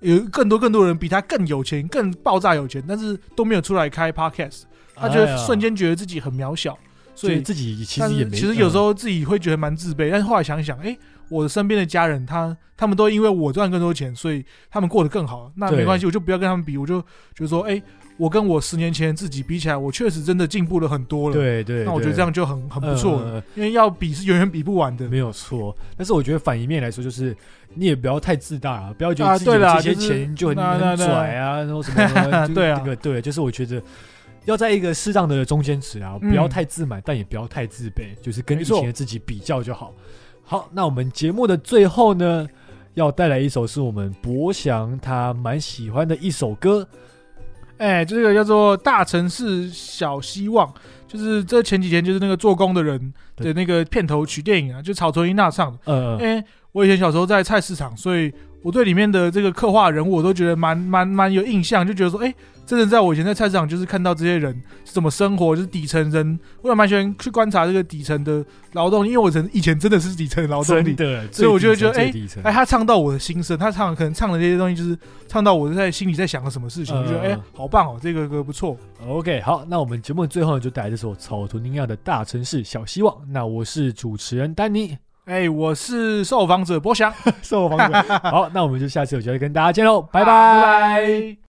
Speaker 5: 有更多更多人比他更有钱，更爆炸有钱，但是都没有出来开 podcast，他觉得瞬间觉得自己很渺小，所以
Speaker 2: 所以自己其实也没，
Speaker 5: 其实有时
Speaker 2: 嗯
Speaker 5: 候自己会觉得蛮自卑，但是后来想想，哎、我的身边的家人他他们都因为我赚更多钱，所以他们过得更好，那没关系，我就不要跟他们比，我就觉得说，哎、我跟我十年前自己比起来，我确实真的进步了很多了。
Speaker 2: 对对，对
Speaker 5: 那我觉得这样就很很不错了，因为要比是远远比不完的。
Speaker 2: 没有错。但是我觉得反一面来说，就是你也不要太自大啊，不要觉
Speaker 5: 啊
Speaker 2: 得自己这些钱就很拽啊，然后什么 就
Speaker 5: 对啊
Speaker 2: 这个对，就是我觉得。要在一个适当的中间值啊，
Speaker 5: 嗯
Speaker 2: 不要太自满，但也不要太自卑，就是跟以前的自己比较就好。好，那我们节目的最后呢，要带来一首是我们博翔他蛮喜欢的一首歌，
Speaker 5: 哎、这个叫做《大城市小希望》，就是这前几天就是那个做工的人的那个片头曲电影啊，就草屯一娜唱的。
Speaker 2: 呃
Speaker 5: 因，为我以前小时候在菜市场，所以我对里面的这个刻画人物，我都觉得蛮蛮蛮有印象，就觉得说，哎、真的在我以前在菜市场，就是看到这些人是怎么生活，就是底层人，我也蛮喜欢去观察这个底层的劳动，因为我真以前真的是底层劳动力。
Speaker 2: 真的，
Speaker 5: 所以我就觉得
Speaker 2: 底层
Speaker 5: 哎，他唱到我的心声，他唱可能唱的这些东西，就是唱到我在心里在想个什么事情，觉得哎、好棒哦，这个歌不错。
Speaker 2: OK，好，那我们节目的最后呢，就带来这首草图尼亚的大城市小希望。那我是主持人丹尼，
Speaker 5: 哎、我是受访者博翔，
Speaker 2: 受访者。好，那我们就下次有机会跟大家见喽，拜
Speaker 5: 拜拜。